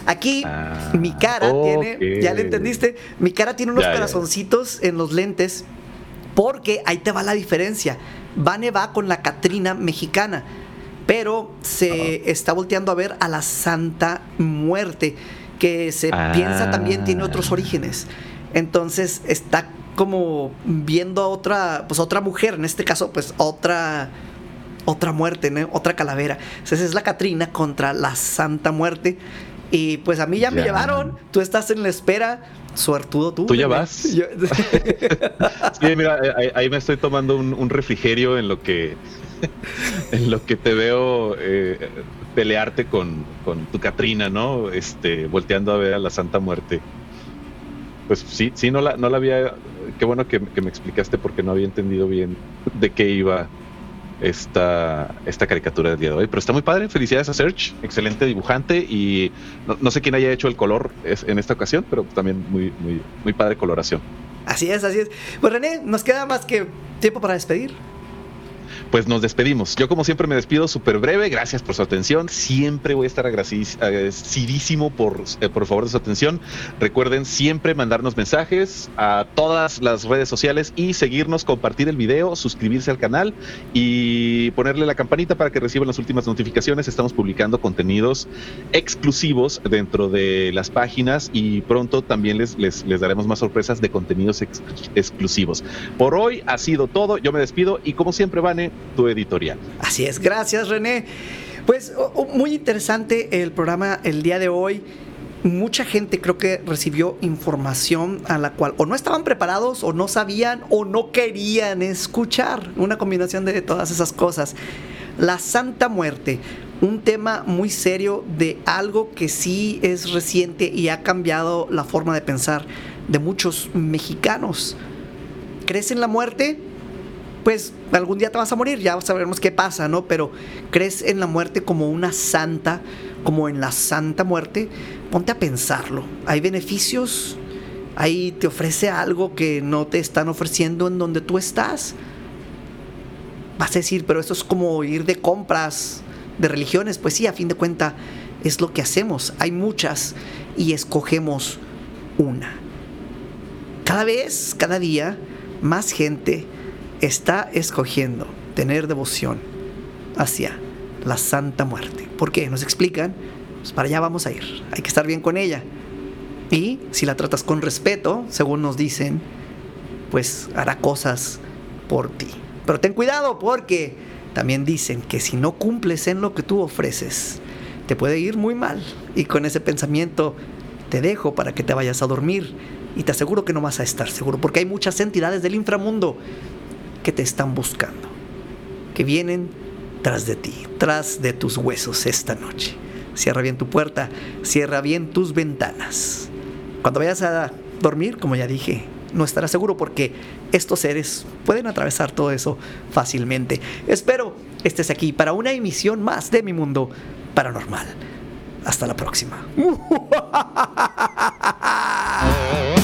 Aquí Ah, mi cara tiene, ya le entendiste, mi cara tiene unos Ya, ya. corazoncitos en los lentes porque ahí te va la diferencia. Vane va con la Catrina mexicana, pero se está volteando a ver a la Santa Muerte, que se Ah. piensa también tiene otros orígenes. Entonces está como viendo a otra, pues otra mujer, en este caso, pues otra otra muerte, ¿no? otra calavera. Entonces es la Catrina contra la Santa Muerte. Y pues a mí ya, me llevaron. Tú estás en la espera. Suertudo tú. ¿Tú ya vas? Yo- Sí, mira, ahí, ahí me estoy tomando un, un refrigerio en lo que en lo que te veo eh, pelearte con, con tu Catrina, ¿no? Este, volteando a ver a la Santa Muerte. Pues sí, sí, no la, no la había. Qué bueno que, que me explicaste porque no había entendido bien de qué iba esta, esta caricatura del día de hoy. Pero está muy padre. Felicidades a Serge, excelente dibujante. Y no, no sé quién haya hecho el color en esta ocasión, pero también muy, muy, muy padre coloración. Así es, así es. Pues René, nos queda más que tiempo para despedir. Pues nos despedimos. Yo como siempre me despido súper breve. Gracias por su atención. Siempre voy a estar agradecidísimo por, eh, por favor de su atención. Recuerden siempre mandarnos mensajes a todas las redes sociales y seguirnos, compartir el video, suscribirse al canal y ponerle la campanita para que reciban las últimas notificaciones. Estamos publicando contenidos exclusivos dentro de las páginas y pronto también les, les, les daremos más sorpresas de contenidos ex- exclusivos. Por hoy ha sido todo. Yo me despido y como siempre, Tu editorial. Así es, gracias René. Pues muy interesante el programa el día de hoy. Mucha gente creo que recibió información a la cual o no estaban preparados o no sabían o no querían escuchar. Una combinación de todas esas cosas. La Santa Muerte, un tema muy serio de algo que sí es reciente y ha cambiado la forma de pensar de muchos mexicanos. ¿Crees en la muerte? Pues algún día te vas a morir, ya sabremos qué pasa, ¿no? Pero crees en la muerte como una santa, como en la santa muerte, ponte a pensarlo. Hay beneficios, ahí te ofrece algo que no te están ofreciendo en donde tú estás. Vas a decir, pero esto es como ir de compras de religiones, pues sí, a fin de cuentas es lo que hacemos. Hay muchas y escogemos una. Cada vez, cada día, más gente está escogiendo tener devoción hacia la Santa Muerte. ¿Por qué? Nos explican, pues para allá vamos a ir. Hay que estar bien con ella. Y si la tratas con respeto, según nos dicen, pues hará cosas por ti. Pero ten cuidado porque también dicen que si no cumples en lo que tú ofreces, te puede ir muy mal. Y con ese pensamiento te dejo para que te vayas a dormir. Y te aseguro que no vas a estar seguro, porque hay muchas entidades del inframundo que te están buscando, que vienen tras de ti, tras de tus huesos esta noche. Cierra bien tu puerta, cierra bien tus ventanas. Cuando vayas a dormir, como ya dije, no estarás seguro porque estos seres pueden atravesar todo eso fácilmente. Espero estés aquí para una emisión más de mi mundo paranormal. Hasta la próxima.